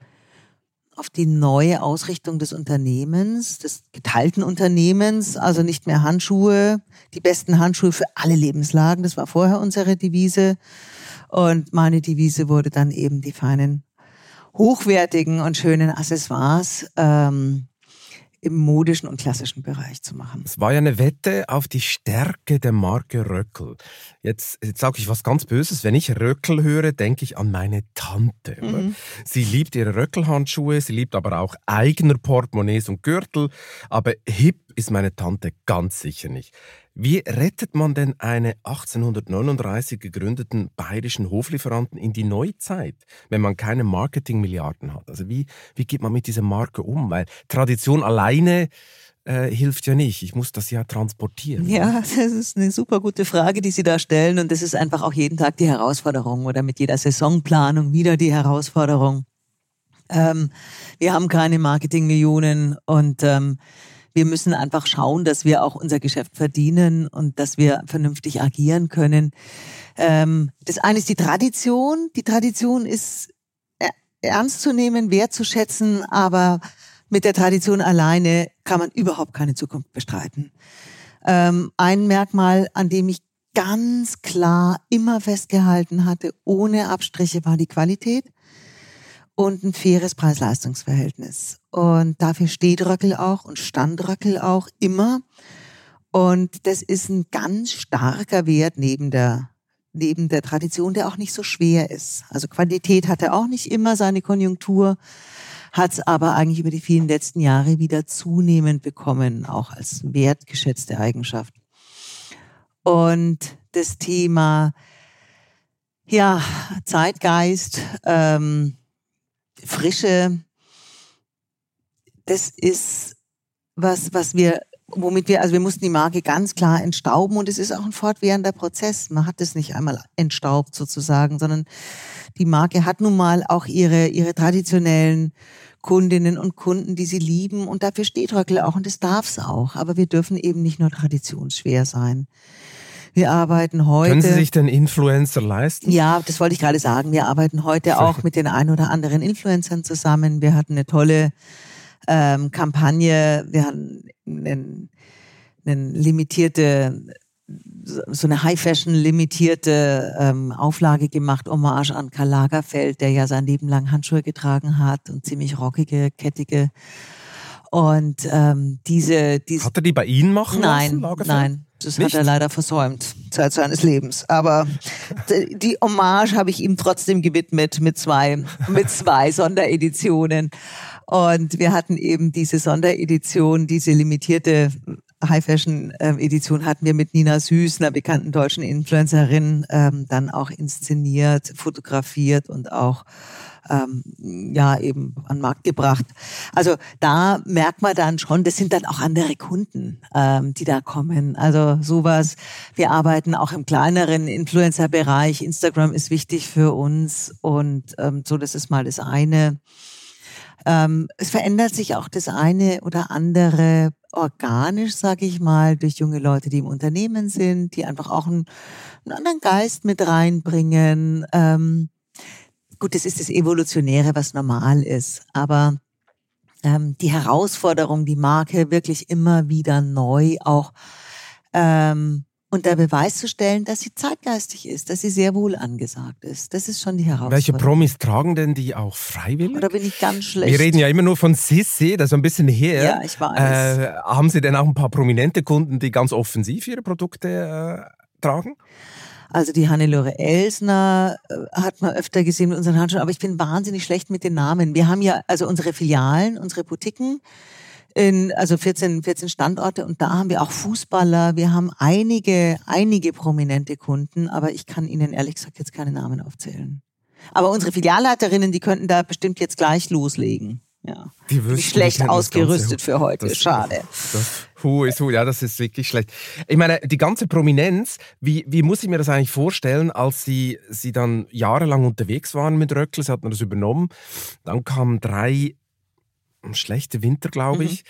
auf die neue Ausrichtung des Unternehmens, des geteilten Unternehmens, also nicht mehr Handschuhe, die besten Handschuhe für alle Lebenslagen, das war vorher unsere Devise, und meine Devise wurde dann eben die feinen, hochwertigen und schönen Accessoires ähm, im modischen und klassischen Bereich zu machen. Es war ja eine Wette auf die Stärke der Marke Röckel. Jetzt, jetzt sage ich was ganz Böses. Wenn ich Röckel höre, denke ich an meine Tante. Mhm. Sie liebt ihre Röckelhandschuhe, sie liebt aber auch eigener Portemonnaies und Gürtel. Aber hip ist meine Tante ganz sicher nicht. Wie rettet man denn eine 1839 gegründeten bayerischen Hoflieferanten in die Neuzeit, wenn man keine Marketingmilliarden hat? Also wie, wie geht man mit dieser Marke um? Weil Tradition alleine äh, hilft ja nicht. Ich muss das ja transportieren. Ja, das ist eine super gute Frage, die Sie da stellen. Und das ist einfach auch jeden Tag die Herausforderung oder mit jeder Saisonplanung wieder die Herausforderung. Ähm, wir haben keine Marketingmillionen und ähm, wir müssen einfach schauen, dass wir auch unser Geschäft verdienen und dass wir vernünftig agieren können. Ähm, das eine ist die Tradition. Die Tradition ist äh, ernst zu nehmen, wertzuschätzen, aber mit der Tradition alleine kann man überhaupt keine Zukunft bestreiten. Ähm, ein Merkmal, an dem ich ganz klar immer festgehalten hatte, ohne Abstriche war die Qualität und ein faires Preis-Leistungs-Verhältnis. Und dafür steht Röckel auch und stand Röckel auch immer. Und das ist ein ganz starker Wert neben der, neben der Tradition, der auch nicht so schwer ist. Also Qualität hatte auch nicht immer seine Konjunktur, hat es aber eigentlich über die vielen letzten Jahre wieder zunehmend bekommen, auch als wertgeschätzte Eigenschaft. Und das Thema, ja, Zeitgeist, ähm, Frische, das ist was, was wir, womit wir, also wir mussten die Marke ganz klar entstauben und es ist auch ein fortwährender Prozess. Man hat es nicht einmal entstaubt sozusagen, sondern die Marke hat nun mal auch ihre, ihre traditionellen Kundinnen und Kunden, die sie lieben und dafür steht Röckel auch und das darf es auch. Aber wir dürfen eben nicht nur traditionsschwer sein. Wir arbeiten heute. Können Sie sich denn Influencer leisten? Ja, das wollte ich gerade sagen. Wir arbeiten heute auch mit den ein oder anderen Influencern zusammen. Wir hatten eine tolle ähm, Kampagne. Wir hatten eine, eine limitierte so eine High-Fashion-limitierte ähm, Auflage gemacht, Hommage an Karl Lagerfeld, der ja sein Leben lang Handschuhe getragen hat und ziemlich rockige, kettige. Und ähm, diese, diese Hat er die bei Ihnen machen nein, lassen, Nein, das Nicht? hat er leider versäumt, Zeit seines Lebens. Aber die Hommage habe ich ihm trotzdem gewidmet mit zwei, mit zwei Sondereditionen. Und wir hatten eben diese Sonderedition, diese limitierte High-Fashion-Edition hatten wir mit Nina Süß, einer bekannten deutschen Influencerin, ähm, dann auch inszeniert, fotografiert und auch ähm, ja eben an den Markt gebracht. Also da merkt man dann schon, das sind dann auch andere Kunden, ähm, die da kommen. Also sowas. Wir arbeiten auch im kleineren Influencer-Bereich. Instagram ist wichtig für uns und ähm, so, das ist mal das eine. Ähm, es verändert sich auch das eine oder andere organisch, sage ich mal, durch junge Leute, die im Unternehmen sind, die einfach auch einen, einen anderen Geist mit reinbringen. Ähm, gut, das ist das Evolutionäre, was normal ist, aber ähm, die Herausforderung, die Marke wirklich immer wieder neu auch ähm, unter Beweis zu stellen, dass sie zeitgeistig ist, dass sie sehr wohl angesagt ist. Das ist schon die Herausforderung. Welche Promis tragen denn die auch freiwillig? Oder bin ich ganz schlecht? Wir reden ja immer nur von Sissi, das ist ein bisschen her. Ja, ich weiß. Äh, haben Sie denn auch ein paar prominente Kunden, die ganz offensiv ihre Produkte äh, tragen? Also die Hannelore Elsner äh, hat man öfter gesehen mit unseren Handschuhen, aber ich bin wahnsinnig schlecht mit den Namen. Wir haben ja also unsere Filialen, unsere Boutiquen, in, also 14, 14 Standorte und da haben wir auch Fußballer, wir haben einige, einige prominente Kunden, aber ich kann Ihnen ehrlich gesagt jetzt keine Namen aufzählen. Aber unsere Filialleiterinnen, die könnten da bestimmt jetzt gleich loslegen. Ja. Die Bin schlecht ausgerüstet für heute. Das, Schade. Das, hu ist hu, ja, das ist wirklich schlecht. Ich meine, die ganze Prominenz, wie, wie muss ich mir das eigentlich vorstellen, als Sie, Sie dann jahrelang unterwegs waren mit Röckl, Sie hatten das übernommen, dann kamen drei schlechte Winter, glaube mhm. ich.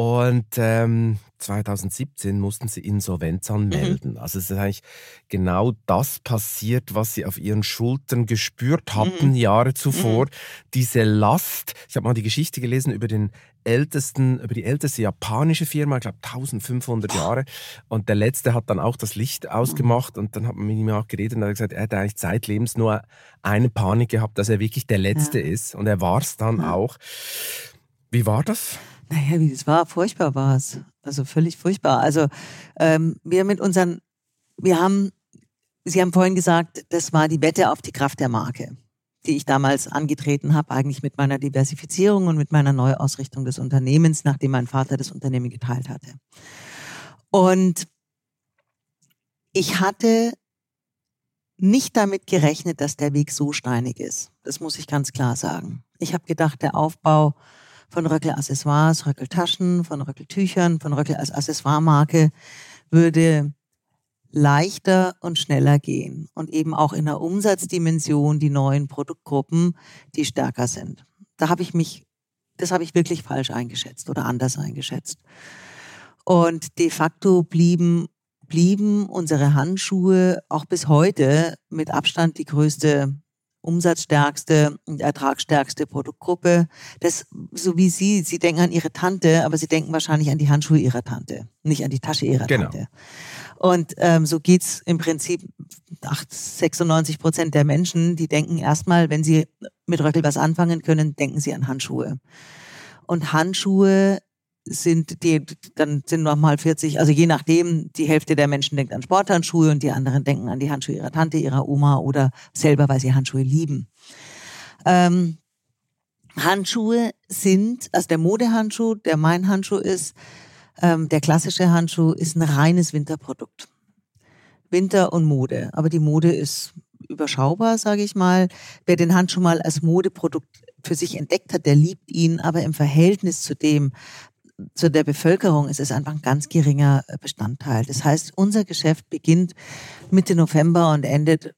Und ähm, 2017 mussten sie Insolvenz anmelden. Mhm. Also es ist eigentlich genau das passiert, was sie auf ihren Schultern gespürt hatten mhm. Jahre zuvor. Mhm. Diese Last. Ich habe mal die Geschichte gelesen über den ältesten, über die älteste japanische Firma, ich glaube 1500 Jahre. Und der letzte hat dann auch das Licht ausgemacht und dann hat man mit ihm auch geredet und er hat gesagt, er hat eigentlich zeitlebens nur eine Panik gehabt, dass er wirklich der Letzte ja. ist. Und er war es dann ja. auch. Wie war das? Naja, wie es war, furchtbar war es. Also völlig furchtbar. Also ähm, wir mit unseren, wir haben, Sie haben vorhin gesagt, das war die Wette auf die Kraft der Marke, die ich damals angetreten habe, eigentlich mit meiner Diversifizierung und mit meiner Neuausrichtung des Unternehmens, nachdem mein Vater das Unternehmen geteilt hatte. Und ich hatte nicht damit gerechnet, dass der Weg so steinig ist. Das muss ich ganz klar sagen. Ich habe gedacht, der Aufbau von Röckel Accessoires, Röckel Taschen, von Röckel Tüchern, von Röckel als Accessoire-Marke würde leichter und schneller gehen und eben auch in der Umsatzdimension die neuen Produktgruppen, die stärker sind. Da habe ich mich, das habe ich wirklich falsch eingeschätzt oder anders eingeschätzt. Und de facto blieben, blieben unsere Handschuhe auch bis heute mit Abstand die größte umsatzstärkste und ertragsstärkste Produktgruppe. Das, so wie Sie, Sie denken an Ihre Tante, aber Sie denken wahrscheinlich an die Handschuhe Ihrer Tante, nicht an die Tasche Ihrer genau. Tante. Und ähm, so geht's im Prinzip 96 Prozent der Menschen, die denken erstmal, wenn sie mit Röckel was anfangen können, denken sie an Handschuhe. Und Handschuhe sind die, dann sind nochmal 40, also je nachdem, die Hälfte der Menschen denkt an Sporthandschuhe und die anderen denken an die Handschuhe ihrer Tante, ihrer Oma oder selber, weil sie Handschuhe lieben. Ähm, Handschuhe sind, also der Modehandschuh, der mein Handschuh ist, ähm, der klassische Handschuh ist ein reines Winterprodukt. Winter und Mode. Aber die Mode ist überschaubar, sage ich mal. Wer den Handschuh mal als Modeprodukt für sich entdeckt hat, der liebt ihn, aber im Verhältnis zu dem, zu der Bevölkerung ist es einfach ein ganz geringer Bestandteil. Das heißt, unser Geschäft beginnt Mitte November und endet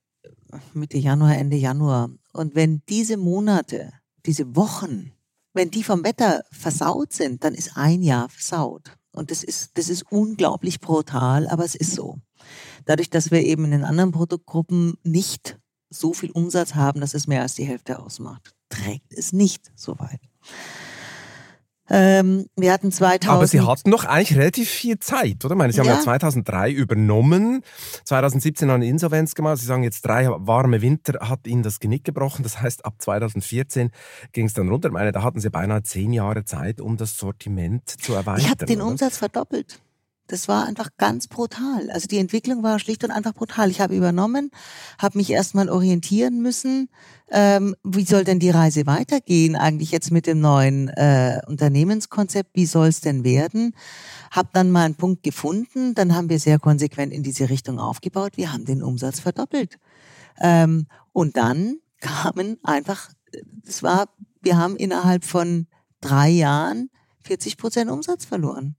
Mitte Januar, Ende Januar. Und wenn diese Monate, diese Wochen, wenn die vom Wetter versaut sind, dann ist ein Jahr versaut. Und das ist, das ist unglaublich brutal, aber es ist so. Dadurch, dass wir eben in den anderen Produktgruppen nicht so viel Umsatz haben, dass es mehr als die Hälfte ausmacht, trägt es nicht so weit. Ähm, wir hatten 2000. Aber Sie hatten noch eigentlich relativ viel Zeit, oder? Ich meine, Sie haben ja, ja 2003 übernommen, 2017 eine Insolvenz gemacht. Sie sagen jetzt drei warme Winter hat Ihnen das Genick gebrochen. Das heißt, ab 2014 ging es dann runter. Ich meine, da hatten Sie beinahe zehn Jahre Zeit, um das Sortiment zu erweitern. Ich habe den oder? Umsatz verdoppelt. Das war einfach ganz brutal. Also die Entwicklung war schlicht und einfach brutal. Ich habe übernommen, habe mich erstmal orientieren müssen. Ähm, wie soll denn die Reise weitergehen eigentlich jetzt mit dem neuen äh, Unternehmenskonzept? Wie soll es denn werden? Hab dann mal einen Punkt gefunden. Dann haben wir sehr konsequent in diese Richtung aufgebaut. Wir haben den Umsatz verdoppelt. Ähm, und dann kamen einfach, das war, wir haben innerhalb von drei Jahren 40 Prozent Umsatz verloren.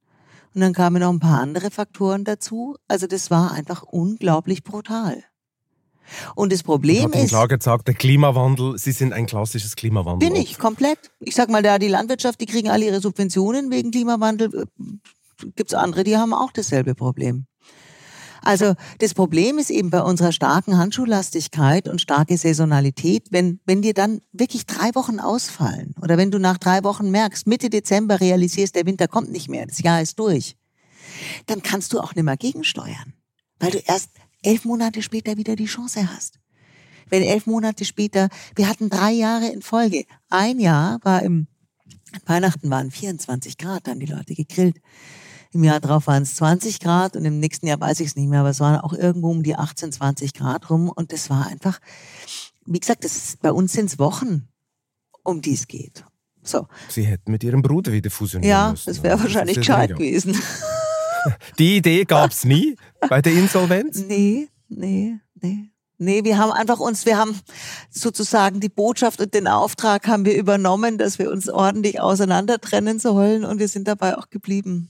Und dann kamen noch ein paar andere Faktoren dazu. Also das war einfach unglaublich brutal. Und das Problem ist. klar gesagt, der Klimawandel, Sie sind ein klassisches Klimawandel. Bin ich, komplett. Ich sag mal, da die Landwirtschaft, die kriegen alle ihre Subventionen wegen Klimawandel. Gibt's andere, die haben auch dasselbe Problem. Also das Problem ist eben bei unserer starken Handschuhlastigkeit und starke Saisonalität, wenn, wenn dir dann wirklich drei Wochen ausfallen oder wenn du nach drei Wochen merkst, Mitte Dezember realisierst, der Winter kommt nicht mehr, das Jahr ist durch, dann kannst du auch nicht mehr gegensteuern, weil du erst elf Monate später wieder die Chance hast. Wenn elf Monate später, wir hatten drei Jahre in Folge, ein Jahr war im Weihnachten waren 24 Grad, haben die Leute gegrillt. Im Jahr drauf waren es 20 Grad und im nächsten Jahr weiß ich es nicht mehr, aber es waren auch irgendwo um die 18, 20 Grad rum und das war einfach, wie gesagt, das ist, bei uns sind es Wochen, um die es geht. So. Sie hätten mit Ihrem Bruder wieder fusionieren ja, müssen. Ja, das wäre wahrscheinlich gescheit gewesen. Die Idee gab es nie bei der Insolvenz? Nee, nee, nee. Nee, wir haben einfach uns, wir haben sozusagen die Botschaft und den Auftrag haben wir übernommen, dass wir uns ordentlich auseinander trennen sollen und wir sind dabei auch geblieben.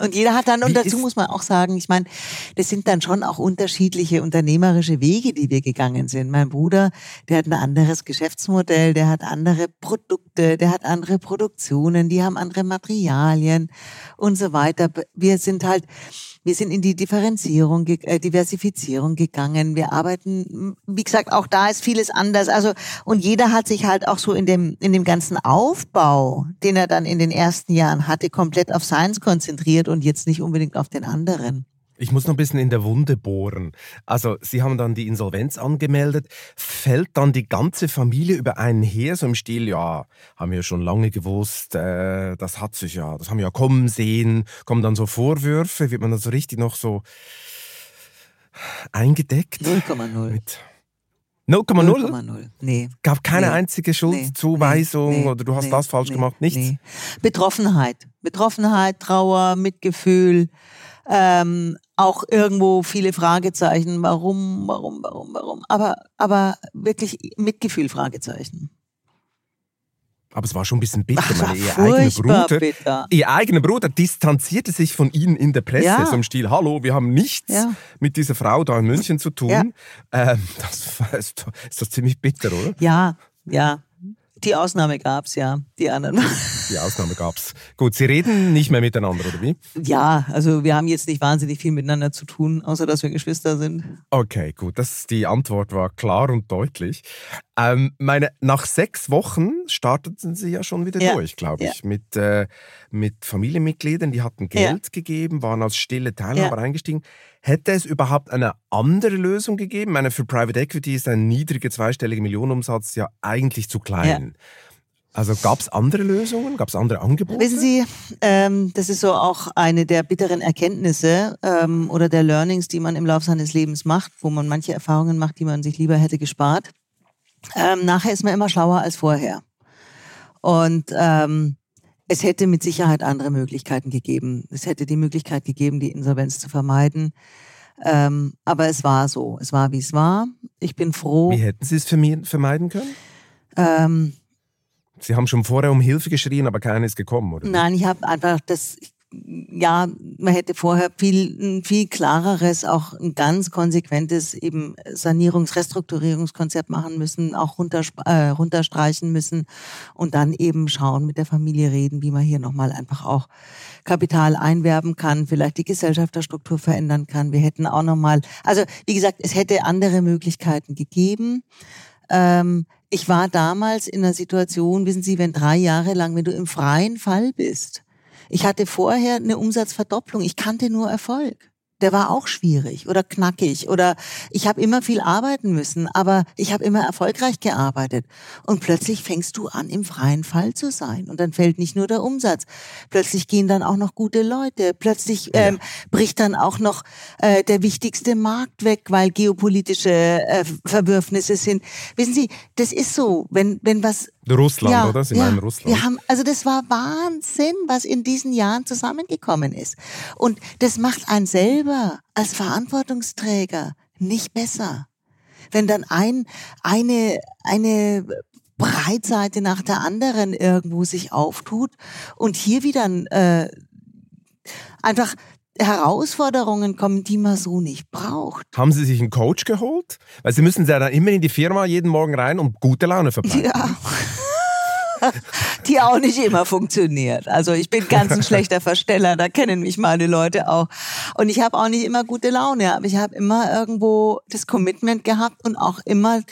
Und jeder hat dann, und dazu muss man auch sagen, ich meine, das sind dann schon auch unterschiedliche unternehmerische Wege, die wir gegangen sind. Mein Bruder, der hat ein anderes Geschäftsmodell, der hat andere Produkte, der hat andere Produktionen, die haben andere Materialien und so weiter. Wir sind halt, wir sind in die Differenzierung, äh, Diversifizierung gegangen. Wir arbeiten, wie gesagt, auch da ist vieles anders. Also, und jeder hat sich halt auch so in dem, in dem ganzen Aufbau, den er dann in den ersten Jahren hatte, komplett auf Science konzentriert und jetzt nicht unbedingt auf den anderen. Ich muss noch ein bisschen in der Wunde bohren. Also, Sie haben dann die Insolvenz angemeldet. Fällt dann die ganze Familie über einen her, so im Stil, ja, haben wir schon lange gewusst, äh, das hat sich ja, das haben wir ja kommen sehen. Kommen dann so Vorwürfe, wird man dann so richtig noch so eingedeckt. 0,0. Mit 0,0? 0,0. Nee. Gab keine Nee. einzige Nee, Schuldzuweisung nee, oder du hast nee, das falsch nee, gemacht? Nichts? nee. Betroffenheit. Betroffenheit, Trauer, Mitgefühl, ähm, auch irgendwo viele Fragezeichen. Warum, warum, warum, warum? Aber, aber wirklich Mitgefühl, Fragezeichen. Aber es war schon ein bisschen bitter. Ach, meine, ihr eigener Bruder, bitter. ihr eigener Bruder distanzierte sich von ihnen in der Presse, Ja. so im Stil, hallo, wir haben nichts Ja. mit dieser Frau da in München zu tun. Ja. Ähm, das ist, ist das ziemlich bitter, oder? Ja, ja. Die Ausnahme gab's ja. Die anderen. Die Ausnahme gab's. Gut, sie reden nicht mehr miteinander, oder wie? ja, also wir haben jetzt nicht wahnsinnig viel miteinander zu tun, außer dass wir Geschwister sind. Okay, gut, das, die Antwort war klar und deutlich. Ähm, meine, nach sechs Wochen starteten sie ja schon wieder Ja. durch, glaube Ja. ich, mit, äh, mit Familienmitgliedern, die hatten Ja. Geld gegeben, waren als stille Teilhaber Ja. eingestiegen. Hätte es überhaupt eine andere Lösung gegeben? Ich meine, für Private Equity ist ein niedriger zweistelliger Millionenumsatz ja eigentlich zu klein. Also gab es andere Lösungen? Gab es andere Angebote? Wissen Sie, ähm, das ist so auch eine der bitteren Erkenntnisse ähm, oder der Learnings, die man im Laufe seines Lebens macht, wo man manche Erfahrungen macht, die man sich lieber hätte gespart. Ähm, nachher ist man immer schlauer als vorher. Und ähm, es hätte mit Sicherheit andere Möglichkeiten gegeben. Es hätte die Möglichkeit gegeben, die Insolvenz zu vermeiden. Ähm, aber es war so. Es war, wie es war. Ich bin froh. Wie hätten Sie es vermeiden können? Ähm, Sie haben schon vorher um Hilfe geschrien, aber keiner ist gekommen, oder? Nein, ich habe einfach das, ja, man hätte vorher viel, ein viel klareres, auch ein ganz konsequentes eben Sanierungs-, Restrukturierungskonzept machen müssen, auch runter, äh, runterstreichen müssen und dann eben schauen, mit der Familie reden, wie man hier nochmal einfach auch Kapital einwerben kann, vielleicht die Gesellschafterstruktur verändern kann. Wir hätten auch nochmal, also wie gesagt, es hätte andere Möglichkeiten gegeben. Ähm, ich war damals in einer Situation, wissen Sie, wenn drei Jahre lang, wenn du im freien Fall bist. Ich hatte vorher eine Umsatzverdopplung. Ich kannte nur Erfolg. Der war auch schwierig oder knackig oder ich habe immer viel arbeiten müssen, aber ich habe immer erfolgreich gearbeitet. Und plötzlich fängst du an, im freien Fall zu sein. Und dann fällt nicht nur der Umsatz. Plötzlich gehen dann auch noch gute Leute. Plötzlich ähm, bricht dann auch noch äh, der wichtigste Markt weg, weil geopolitische äh, Verwürfnisse sind. Wissen Sie, das ist so, wenn, wenn was Russland, oder? Sie meinen Russland. wir haben, also das war Wahnsinn, was in diesen Jahren zusammengekommen ist. Und das macht einen selber als Verantwortungsträger nicht besser. Wenn dann ein, eine, eine Breitseite nach der anderen irgendwo sich auftut und hier wieder äh, einfach Herausforderungen kommen, die man so nicht braucht. Haben Sie sich einen Coach geholt? Weil Sie müssen ja dann immer in die Firma jeden Morgen rein und gute Laune verbreiten. Ja. die auch nicht immer funktioniert. Also ich bin ganz ein schlechter Versteller, da kennen mich meine Leute auch. Und ich habe auch nicht immer gute Laune, aber ich habe immer irgendwo das Commitment gehabt und auch immer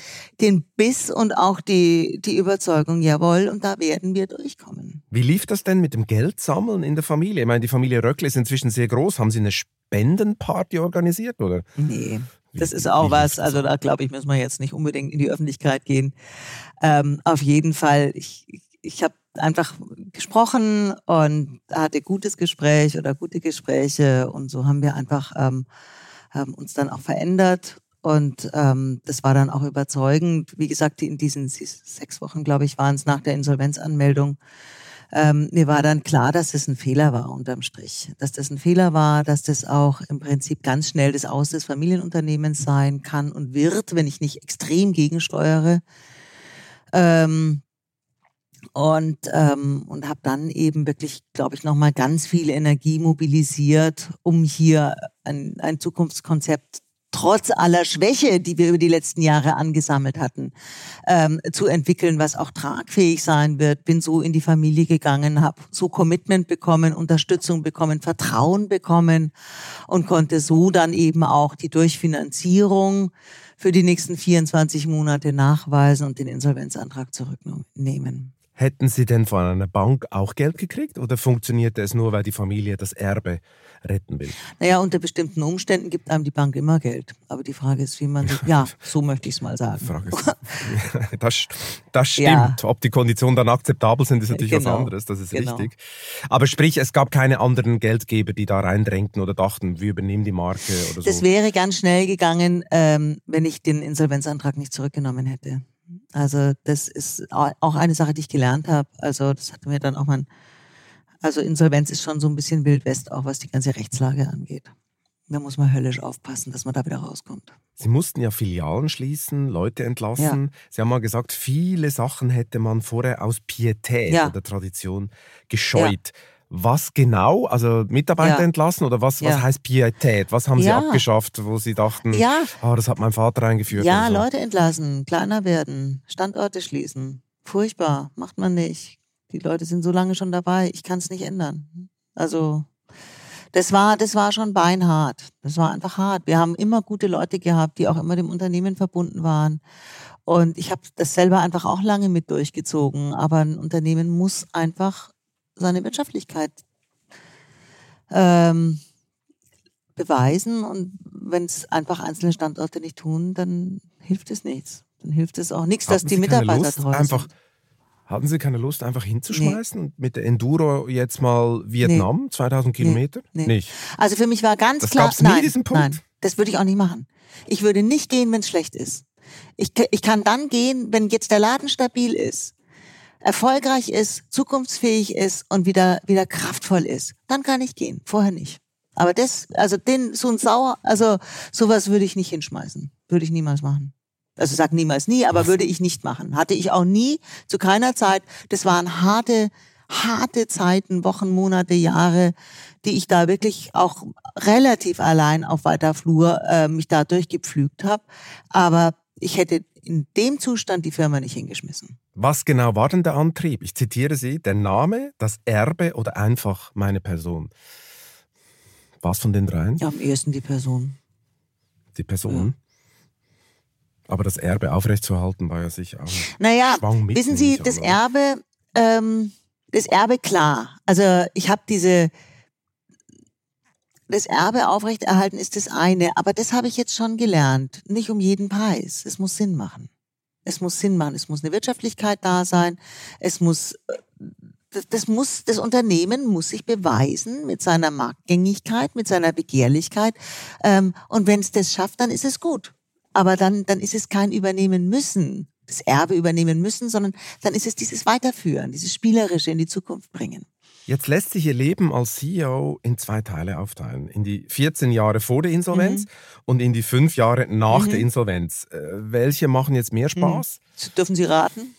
den Biss und auch die, die Überzeugung, jawohl, und da werden wir durchkommen. Wie lief das denn mit dem Geldsammeln in der Familie? Ich meine, die Familie Röckle ist inzwischen sehr groß. Haben Sie eine Spendenparty organisiert, oder? Nee. Das ist auch was, also da glaube ich, müssen wir jetzt nicht unbedingt in die Öffentlichkeit gehen. Ähm, auf jeden Fall, ich, ich, habe einfach gesprochen und hatte gutes Gespräch oder gute Gespräche und so haben wir einfach ähm, haben uns dann auch verändert und ähm, das war dann auch überzeugend. Wie gesagt, in diesen sechs Wochen, glaube ich, waren es nach der Insolvenzanmeldung. Ähm, mir war dann klar, dass das ein Fehler war unterm Strich. Dass das ein Fehler war, dass das auch im Prinzip ganz schnell das Aus des Familienunternehmens sein kann und wird, wenn ich nicht extrem gegensteuere. Ähm, und ähm, und habe dann eben wirklich, glaube ich, nochmal ganz viel Energie mobilisiert, um hier ein, ein Zukunftskonzept trotz aller Schwäche, die wir über die letzten Jahre angesammelt hatten, ähm, zu entwickeln, was auch tragfähig sein wird. Bin so in die Familie gegangen, habe so Commitment bekommen, Unterstützung bekommen, Vertrauen bekommen und konnte so dann eben auch die Durchfinanzierung für die nächsten 24 Monate nachweisen und den Insolvenzantrag zurücknehmen. Hätten Sie denn von einer Bank auch Geld gekriegt oder funktionierte es nur, weil die Familie das Erbe retten will? Naja, unter bestimmten Umständen gibt einem die Bank immer Geld. Aber die Frage ist, wie man sich, ja, so möchte ich es mal sagen. Frage ist, das, das stimmt. Ja. Ob die Konditionen dann akzeptabel sind, ist natürlich genau. was anderes. Das ist genau. richtig. Aber sprich, es gab keine anderen Geldgeber, die da reindrängten oder dachten, wir übernehmen die Marke oder so. Das wäre ganz schnell gegangen, ähm, wenn ich den Insolvenzantrag nicht zurückgenommen hätte. Also das ist auch eine Sache, die ich gelernt habe. Also das hat mir dann auch mein, also Insolvenz ist schon so ein bisschen Wildwest, auch was die ganze Rechtslage angeht. Da muss man höllisch aufpassen, dass man da wieder rauskommt. Sie mussten ja Filialen schließen, Leute entlassen. Ja. Sie haben mal gesagt, viele Sachen hätte man vorher aus Pietät ja. oder Tradition gescheut. Ja. Was genau? Also Mitarbeiter ja. entlassen oder was, was heißt Pietät? Was haben Sie abgeschafft, wo Sie dachten, ja. oh, das hat mein Vater eingeführt? Ja, so. Leute entlassen, kleiner werden, Standorte schließen. Furchtbar, macht man nicht. Die Leute sind so lange schon dabei, ich kann es nicht ändern. Also das war, das war schon beinhart. Das war einfach hart. Wir haben immer gute Leute gehabt, die auch immer dem Unternehmen verbunden waren. Und ich habe das selber einfach auch lange mit durchgezogen. Aber ein Unternehmen muss einfach seine Wirtschaftlichkeit ähm, beweisen. Und wenn es einfach einzelne Standorte nicht tun, dann hilft es nichts. Dann hilft es auch nichts, dass die Mitarbeiter Lust, treu einfach, sind. Hatten Sie keine Lust, einfach hinzuschmeißen? Nee. Mit der Enduro jetzt mal Vietnam, nee. 2000 Kilometer? Nee. Nicht. Also für mich war ganz das klar, gab's nie nein, diesen Punkt. nein, das würde ich auch nicht machen. Ich würde nicht gehen, wenn es schlecht ist. Ich, ich kann dann gehen, wenn jetzt der Laden stabil ist erfolgreich ist, zukunftsfähig ist und wieder, wieder kraftvoll ist, dann kann ich gehen. Vorher nicht. Aber das, also den, so ein Sauer, also sowas würde ich nicht hinschmeißen. Würde ich niemals machen. Also sag niemals nie, aber würde ich nicht machen. Hatte ich auch nie, zu keiner Zeit. Das waren harte, harte Zeiten, Wochen, Monate, Jahre, die ich da wirklich auch relativ allein auf weiter Flur äh, mich da durchgepflügt habe. Aber ich hätte in dem Zustand die Firma nicht hingeschmissen. Was genau war denn der Antrieb? Ich zitiere Sie, der Name, das Erbe oder einfach meine Person? Was von den dreien? Ja, am ehesten die Person. Die Person? Ja. Aber das Erbe aufrechtzuerhalten war ja sicher auch. Naja, wissen Sie, das Erbe, ähm, das Erbe klar. Also ich habe diese, das Erbe aufrechterhalten ist das eine, aber das habe ich jetzt schon gelernt. Nicht um jeden Preis. Es muss Sinn machen. Es muss Sinn machen. Es muss eine Wirtschaftlichkeit da sein. Es muss, das, das muss, das Unternehmen muss sich beweisen mit seiner Marktgängigkeit, mit seiner Begehrlichkeit. Ähm, und wenn es das schafft, dann ist es gut. Aber dann, dann ist es kein Übernehmen müssen, das Erbe übernehmen müssen, sondern dann ist es dieses Weiterführen, dieses Spielerische in die Zukunft bringen. Jetzt lässt sich Ihr Leben als CEO in zwei Teile aufteilen. In die 14 Jahre vor der Insolvenz mhm. und in die fünf Jahre nach mhm. der Insolvenz. Äh, welche machen jetzt mehr Spaß? Mhm. Dürfen Sie raten?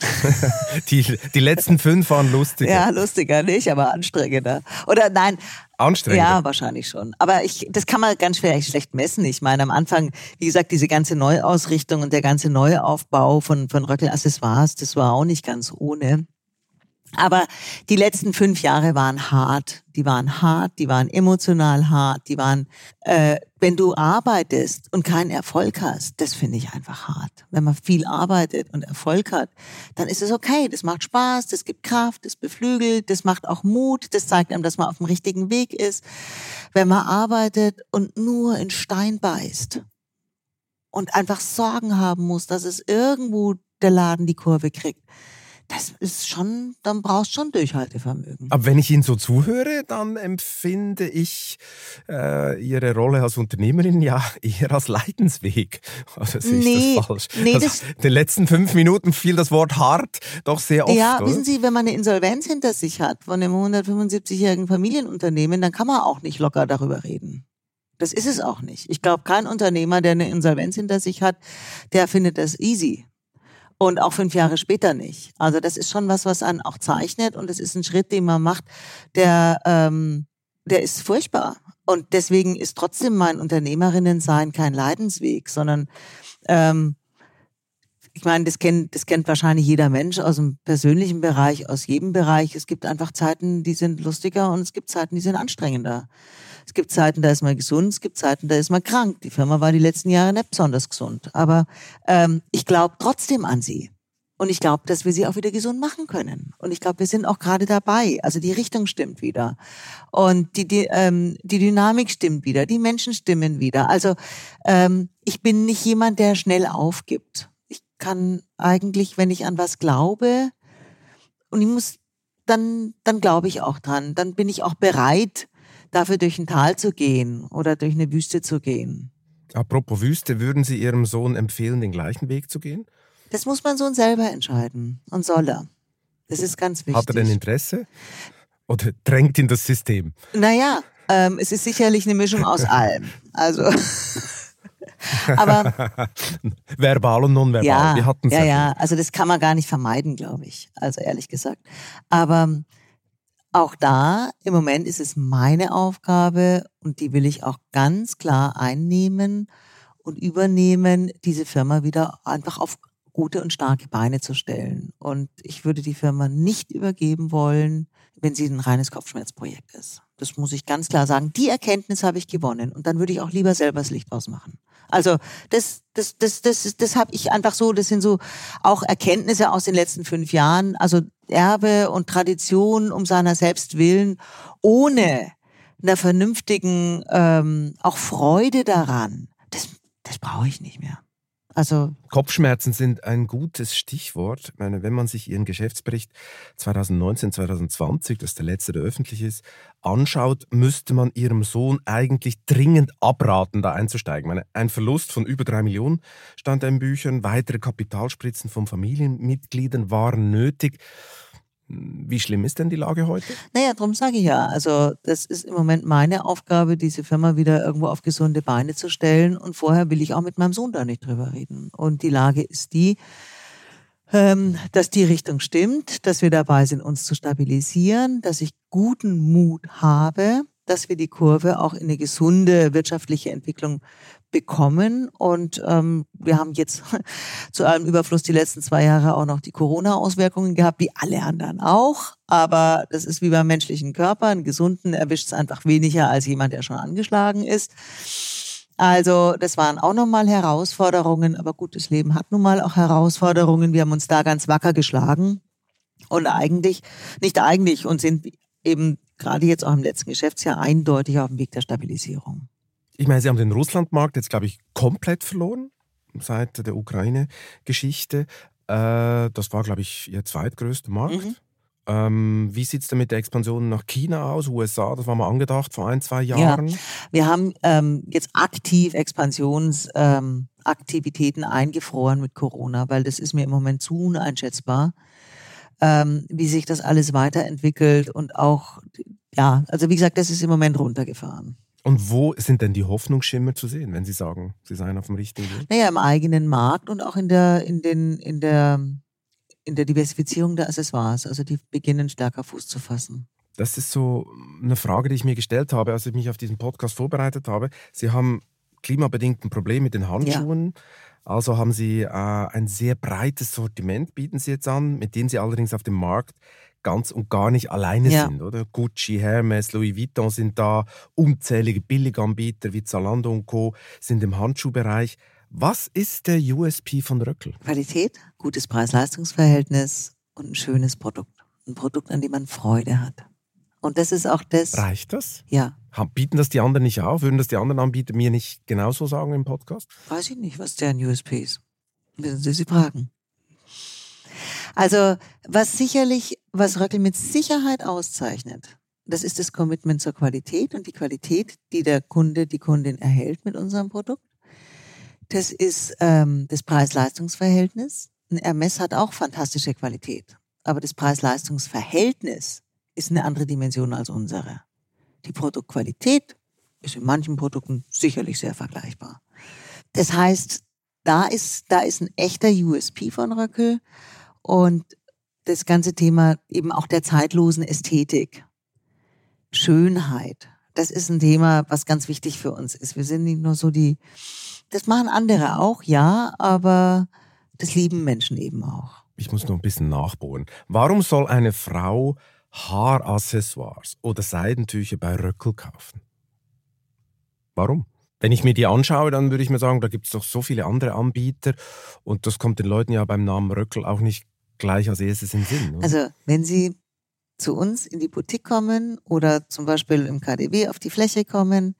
die, die letzten fünf waren lustiger. Ja, lustiger nicht, aber anstrengender. Oder nein. Anstrengender? Ja, wahrscheinlich schon. Aber ich, das kann man ganz schwer schlecht messen. Ich meine, am Anfang, wie gesagt, diese ganze Neuausrichtung und der ganze Neuaufbau von, von Röckel Accessoires, das war auch nicht ganz ohne. Aber die letzten fünf Jahre waren hart. Die waren hart, die waren emotional hart, die waren, äh, wenn du arbeitest und keinen Erfolg hast, das finde ich einfach hart. Wenn man viel arbeitet und Erfolg hat, dann ist es okay. Das macht Spaß, das gibt Kraft, das beflügelt, das macht auch Mut, das zeigt einem, dass man auf dem richtigen Weg ist. Wenn man arbeitet und nur in Stein beißt und einfach Sorgen haben muss, dass es irgendwo der Laden die Kurve kriegt, das ist schon, dann brauchst du schon Durchhaltevermögen. Aber wenn ich Ihnen so zuhöre, dann empfinde ich äh, Ihre Rolle als Unternehmerin ja eher als Leidensweg. Also sehe nee, das falsch? Nee, also, das, in den letzten fünf Minuten fiel das Wort hart doch sehr oft. Ja, oder? wissen Sie, wenn man eine Insolvenz hinter sich hat von einem 175-jährigen Familienunternehmen, dann kann man auch nicht locker darüber reden. Das ist es auch nicht. Ich glaube, kein Unternehmer, der eine Insolvenz hinter sich hat, der findet das easy. Und auch fünf Jahre später nicht. Also das ist schon was, was einen auch zeichnet und es ist ein Schritt, den man macht, der, ähm, der ist furchtbar. Und deswegen ist trotzdem mein Unternehmerinnen-Sein kein Leidensweg, sondern ähm, ich meine, das kennt, das kennt wahrscheinlich jeder Mensch aus dem persönlichen Bereich, aus jedem Bereich. Es gibt einfach Zeiten, die sind lustiger und es gibt Zeiten, die sind anstrengender. Es gibt Zeiten, da ist man gesund, es gibt Zeiten, da ist man krank. Die Firma war die letzten Jahre nicht besonders gesund. Aber ähm, ich glaube trotzdem an sie. Und ich glaube, dass wir sie auch wieder gesund machen können. Und ich glaube, wir sind auch gerade dabei. Also die Richtung stimmt wieder. Und die, die, ähm, die Dynamik stimmt wieder. Die Menschen stimmen wieder. Also ähm, ich bin nicht jemand, der schnell aufgibt. Ich kann eigentlich, wenn ich an was glaube, und ich muss, dann, dann glaube ich auch dran. Dann bin ich auch bereit, dafür durch ein Tal zu gehen oder durch eine Wüste zu gehen. Apropos Wüste, würden Sie Ihrem Sohn empfehlen, den gleichen Weg zu gehen? Das muss man Sohn selber entscheiden und soll er. Das ist ganz wichtig. Hat er denn Interesse? Oder drängt ihn das System? Naja, ähm, es ist sicherlich eine Mischung aus allem. Also. aber verbal und nonverbal. Ja, Wir hatten ja, ja. Also das kann man gar nicht vermeiden, glaube ich. Also ehrlich gesagt. Aber auch da im Moment ist es meine Aufgabe und die will ich auch ganz klar einnehmen und übernehmen, diese Firma wieder einfach auf gute und starke Beine zu stellen. Und ich würde die Firma nicht übergeben wollen, wenn sie ein reines Kopfschmerzprojekt ist. Das muss ich ganz klar sagen. Die Erkenntnis habe ich gewonnen und dann würde ich auch lieber selber das Licht ausmachen. Also das, das, das, das, das, habe ich einfach so, das sind so auch Erkenntnisse aus den letzten fünf Jahren. Also Erbe und Tradition um seiner selbst willen, ohne einer vernünftigen ähm, auch Freude daran, das, das brauche ich nicht mehr. Also Kopfschmerzen sind ein gutes Stichwort. Ich meine, wenn man sich Ihren Geschäftsbericht 2019, 2020, das ist der letzte, der öffentlich ist, anschaut, müsste man Ihrem Sohn eigentlich dringend abraten, da einzusteigen. Meine, ein Verlust von über drei Millionen stand in Büchern, weitere Kapitalspritzen von Familienmitgliedern waren nötig. Wie schlimm ist denn die Lage heute? Naja, darum sage ich ja. Also das ist im Moment meine Aufgabe, diese Firma wieder irgendwo auf gesunde Beine zu stellen. Und vorher will ich auch mit meinem Sohn da nicht drüber reden. Und die Lage ist die, dass die Richtung stimmt, dass wir dabei sind, uns zu stabilisieren, dass ich guten Mut habe, dass wir die Kurve auch in eine gesunde wirtschaftliche Entwicklung bekommen. Und ähm, wir haben jetzt zu allem Überfluss die letzten zwei Jahre auch noch die Corona-Auswirkungen gehabt, wie alle anderen auch. Aber das ist wie beim menschlichen Körper. Einen gesunden erwischt es einfach weniger als jemand, der schon angeschlagen ist. Also das waren auch nochmal Herausforderungen, aber gut, das Leben hat nun mal auch Herausforderungen. Wir haben uns da ganz wacker geschlagen und eigentlich, nicht eigentlich, und sind eben gerade jetzt auch im letzten Geschäftsjahr eindeutig auf dem Weg der Stabilisierung. Ich meine, Sie haben den Russlandmarkt jetzt, glaube ich, komplett verloren seit der Ukraine-Geschichte. Äh, das war, glaube ich, Ihr zweitgrößter Markt. Mhm. Ähm, wie sieht es denn mit der Expansion nach China aus, USA? Das war mal angedacht vor ein, zwei Jahren. Ja, wir haben ähm, jetzt aktiv Expansionsaktivitäten ähm, eingefroren mit Corona, weil das ist mir im Moment zu uneinschätzbar, ähm, wie sich das alles weiterentwickelt und auch, ja, also wie gesagt, das ist im Moment runtergefahren. Und wo sind denn die Hoffnungsschimmer zu sehen, wenn Sie sagen, Sie seien auf dem richtigen Weg? Naja, im eigenen Markt und auch in der, in den, in der, in der Diversifizierung der Accessoires. Also die beginnen stärker Fuß zu fassen. Das ist so eine Frage, die ich mir gestellt habe, als ich mich auf diesen Podcast vorbereitet habe. Sie haben klimabedingt ein Problem mit den Handschuhen. Ja. Also haben Sie äh, ein sehr breites Sortiment, bieten Sie jetzt an, mit dem Sie allerdings auf dem Markt ganz und gar nicht alleine ja. sind, oder? Gucci, Hermes, Louis Vuitton sind da, unzählige Billiganbieter wie Zalando und Co. sind im Handschuhbereich. Was ist der USP von Röckel? Qualität, gutes Preis-Leistungs-Verhältnis und ein schönes Produkt. Ein Produkt, an dem man Freude hat. Und das ist auch das. Reicht das? Ja. Bieten das die anderen nicht auf? Würden das die anderen Anbieter mir nicht genauso sagen im Podcast? Weiß ich nicht, was deren USP ist. Müssen Sie sie fragen. Also, was sicherlich, was Röckel mit Sicherheit auszeichnet, das ist das Commitment zur Qualität und die Qualität, die der Kunde, die Kundin erhält mit unserem Produkt. Das ist ähm, das Preis-Leistungs-Verhältnis. Ein Hermes hat auch fantastische Qualität, aber das Preis-Leistungs-Verhältnis ist eine andere Dimension als unsere. Die Produktqualität ist in manchen Produkten sicherlich sehr vergleichbar. Das heißt, da ist, da ist ein echter USP von Röckel. Und das ganze Thema eben auch der zeitlosen Ästhetik, Schönheit, das ist ein Thema, was ganz wichtig für uns ist. Wir sind nicht nur so die, das machen andere auch, ja, aber das lieben Menschen eben auch. Ich muss noch ein bisschen nachbohren. Warum soll eine Frau Haaraccessoires oder Seidentücher bei Röckel kaufen? Warum? Wenn ich mir die anschaue, dann würde ich mir sagen, da gibt es doch so viele andere Anbieter und das kommt den Leuten ja beim Namen Röckel auch nicht gleich als erstes in den Sinn. Oder? Also wenn Sie zu uns in die Boutique kommen oder zum Beispiel im KDW auf die Fläche kommen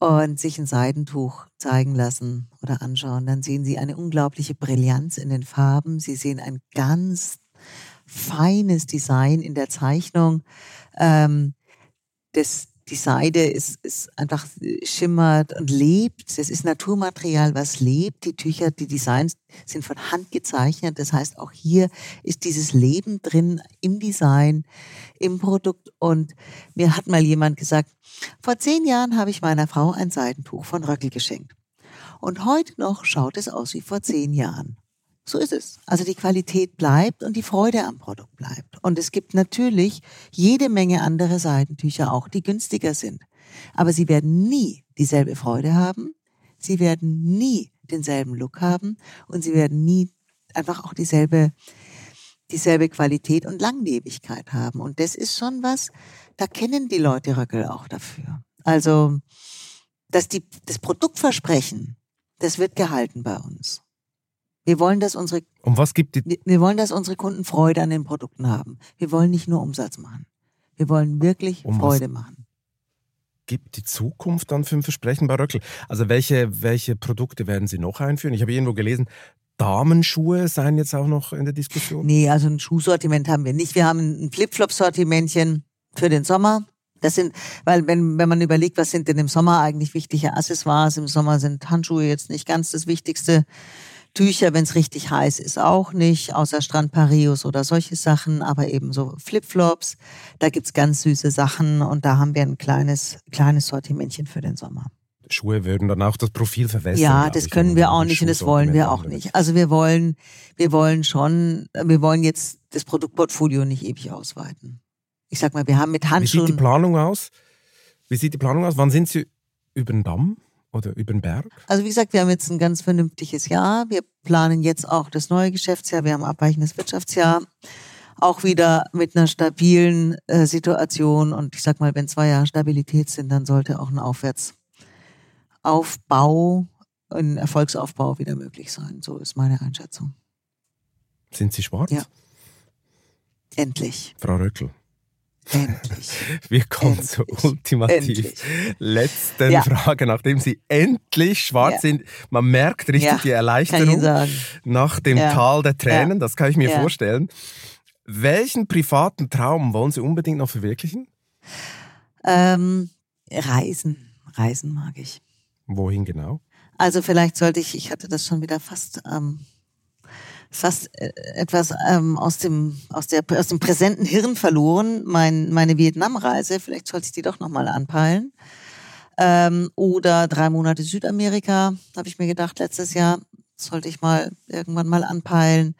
und sich ein Seidentuch zeigen lassen oder anschauen, dann sehen Sie eine unglaubliche Brillanz in den Farben. Sie sehen ein ganz feines Design in der Zeichnung. Ähm, das, die Seide ist, ist einfach äh, schimmert und lebt. Es ist Naturmaterial, was lebt. Die Tücher, die Designs sind von Hand gezeichnet. Das heißt, auch hier ist dieses Leben drin im Design, im Produkt. Und mir hat mal jemand gesagt, vor zehn Jahren habe ich meiner Frau ein Seidentuch von Röckel geschenkt. Und heute noch schaut es aus wie vor zehn Jahren. So ist es. Also die Qualität bleibt und die Freude am Produkt bleibt. Und es gibt natürlich jede Menge andere Seidentücher auch, die günstiger sind. Aber sie werden nie dieselbe Freude haben. Sie werden nie denselben Look haben und sie werden nie einfach auch dieselbe, dieselbe Qualität und Langlebigkeit haben. Und das ist schon was, da kennen die Leute Röckel auch dafür. Also, dass die, das Produktversprechen, das wird gehalten bei uns. Wir wollen, dass unsere, um was gibt die wir wollen, dass unsere Kunden Freude an den Produkten haben. Wir wollen nicht nur Umsatz machen. Wir wollen wirklich um Freude machen. Gibt die Zukunft dann für ein Versprechen bei Röckel? Also welche, welche Produkte werden Sie noch einführen? Ich habe irgendwo gelesen, Damenschuhe seien jetzt auch noch in der Diskussion. Nee, also ein Schuhsortiment haben wir nicht. Wir haben ein Flipflop-Sortimentchen für den Sommer. Das sind, weil wenn, wenn man überlegt, was sind denn im Sommer eigentlich wichtige Accessoires, im Sommer sind Handschuhe jetzt nicht ganz das Wichtigste. Tücher, wenn es richtig heiß ist, auch nicht, außer Strandparios oder solche Sachen, aber eben so Flipflops. Da gibt's ganz süße Sachen und da haben wir ein kleines, kleines Sortimentchen für den Sommer. Schuhe würden dann auch das Profil verwässern. Ja, das können wir auch nicht und das wollen wir auch nicht. Also wir wollen, wir wollen schon, wir wollen jetzt das Produktportfolio nicht ewig ausweiten. Ich sag mal, wir haben mit Handschuhen. Wie sieht die Planung aus? Wie sieht die Planung aus? Wann sind Sie über den Damm? Oder über den Berg? Also wie gesagt, wir haben jetzt ein ganz vernünftiges Jahr. Wir planen jetzt auch das neue Geschäftsjahr. Wir haben ein abweichendes Wirtschaftsjahr. Auch wieder mit einer stabilen äh, Situation. Und ich sag mal, wenn zwei Jahre Stabilität sind, dann sollte auch ein Aufwärtsaufbau, ein Erfolgsaufbau wieder möglich sein. So ist meine Einschätzung. Sind Sie schwarz? Ja. Endlich. Frau Röckel. Endlich. Wir kommen endlich. zur ultimativ endlich. letzten ja. Frage, nachdem Sie endlich schwarz ja. sind. Man merkt richtig ja, die Erleichterung nach dem Tal der Tränen, das kann ich mir vorstellen. Welchen privaten Traum wollen Sie unbedingt noch verwirklichen? Ähm, Reisen. Reisen mag ich. Wohin genau? Also vielleicht sollte ich, ich hatte das schon wieder fast ähm, fast äh, etwas ähm, aus dem aus der aus dem präsenten Hirn verloren. Mein, meine Vietnamreise, vielleicht sollte ich die doch noch mal anpeilen. Ähm, oder drei Monate Südamerika, habe ich mir gedacht letztes Jahr sollte ich mal irgendwann mal anpeilen.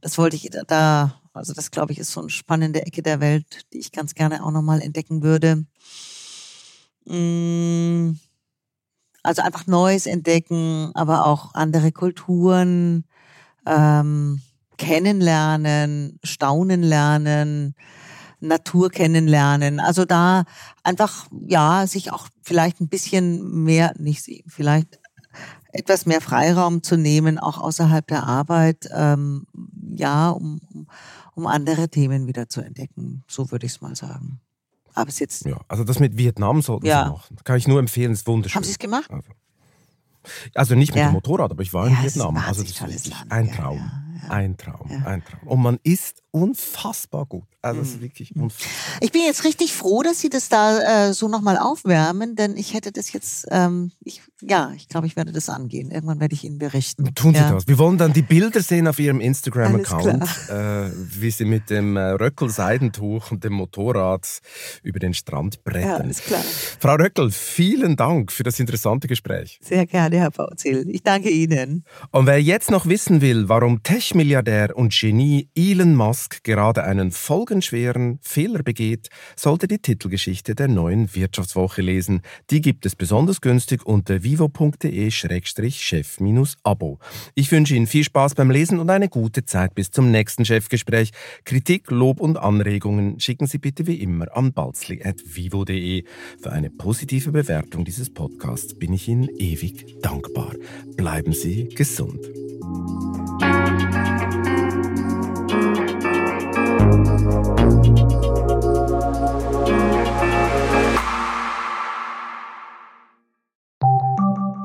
Das wollte ich da, also das glaube ich ist so eine spannende Ecke der Welt, die ich ganz gerne auch noch mal entdecken würde. Mm, also einfach Neues entdecken, aber auch andere Kulturen, ähm, kennenlernen, staunen lernen, Natur kennenlernen. Also da einfach, ja, sich auch vielleicht ein bisschen mehr, nicht sie, vielleicht etwas mehr Freiraum zu nehmen, auch außerhalb der Arbeit, ähm, ja, um, um andere Themen wieder zu entdecken. So würde ich es mal sagen. Aber es jetzt. Ja, also das mit Vietnam sollten ja. Sie machen. Kann ich nur empfehlen, es ist wunderschön. Haben Sie es gemacht? Also. Also nicht mit ja. dem Motorrad, aber ich war in ja, Vietnam. Also das ist ein Traum. Ein Traum, ein Traum. Und man isst unfassbar gut. Also es ist mhm. wirklich unfassbar. Ich bin jetzt richtig froh, dass Sie das da äh, so nochmal aufwärmen, denn ich hätte das jetzt, ähm, ich, ja, ich glaube, ich werde das angehen. Irgendwann werde ich Ihnen berichten. Tun Sie ja. das. Wir wollen dann die Bilder sehen auf Ihrem Instagram-Account, äh, wie Sie mit dem äh, Röckel-Seidentuch und dem Motorrad über den Strand brettern. Ja, alles klar. Frau Röckel, vielen Dank für das interessante Gespräch. Sehr gerne, Herr Bauzil. Ich danke Ihnen. Und wer jetzt noch wissen will, warum Tech-Milliardär und Genie Elon Musk gerade einen Folge folgenschweren Fehler begeht, sollte die Titelgeschichte der neuen Wirtschaftswoche lesen. Die gibt es besonders günstig unter vivo.de-chef-abo. Ich wünsche Ihnen viel Spaß beim Lesen und eine gute Zeit bis zum nächsten Chefgespräch. Kritik, Lob und Anregungen schicken Sie bitte wie immer an balzli.vivo.de. Für eine positive Bewertung dieses Podcasts bin ich Ihnen ewig dankbar. Bleiben Sie gesund.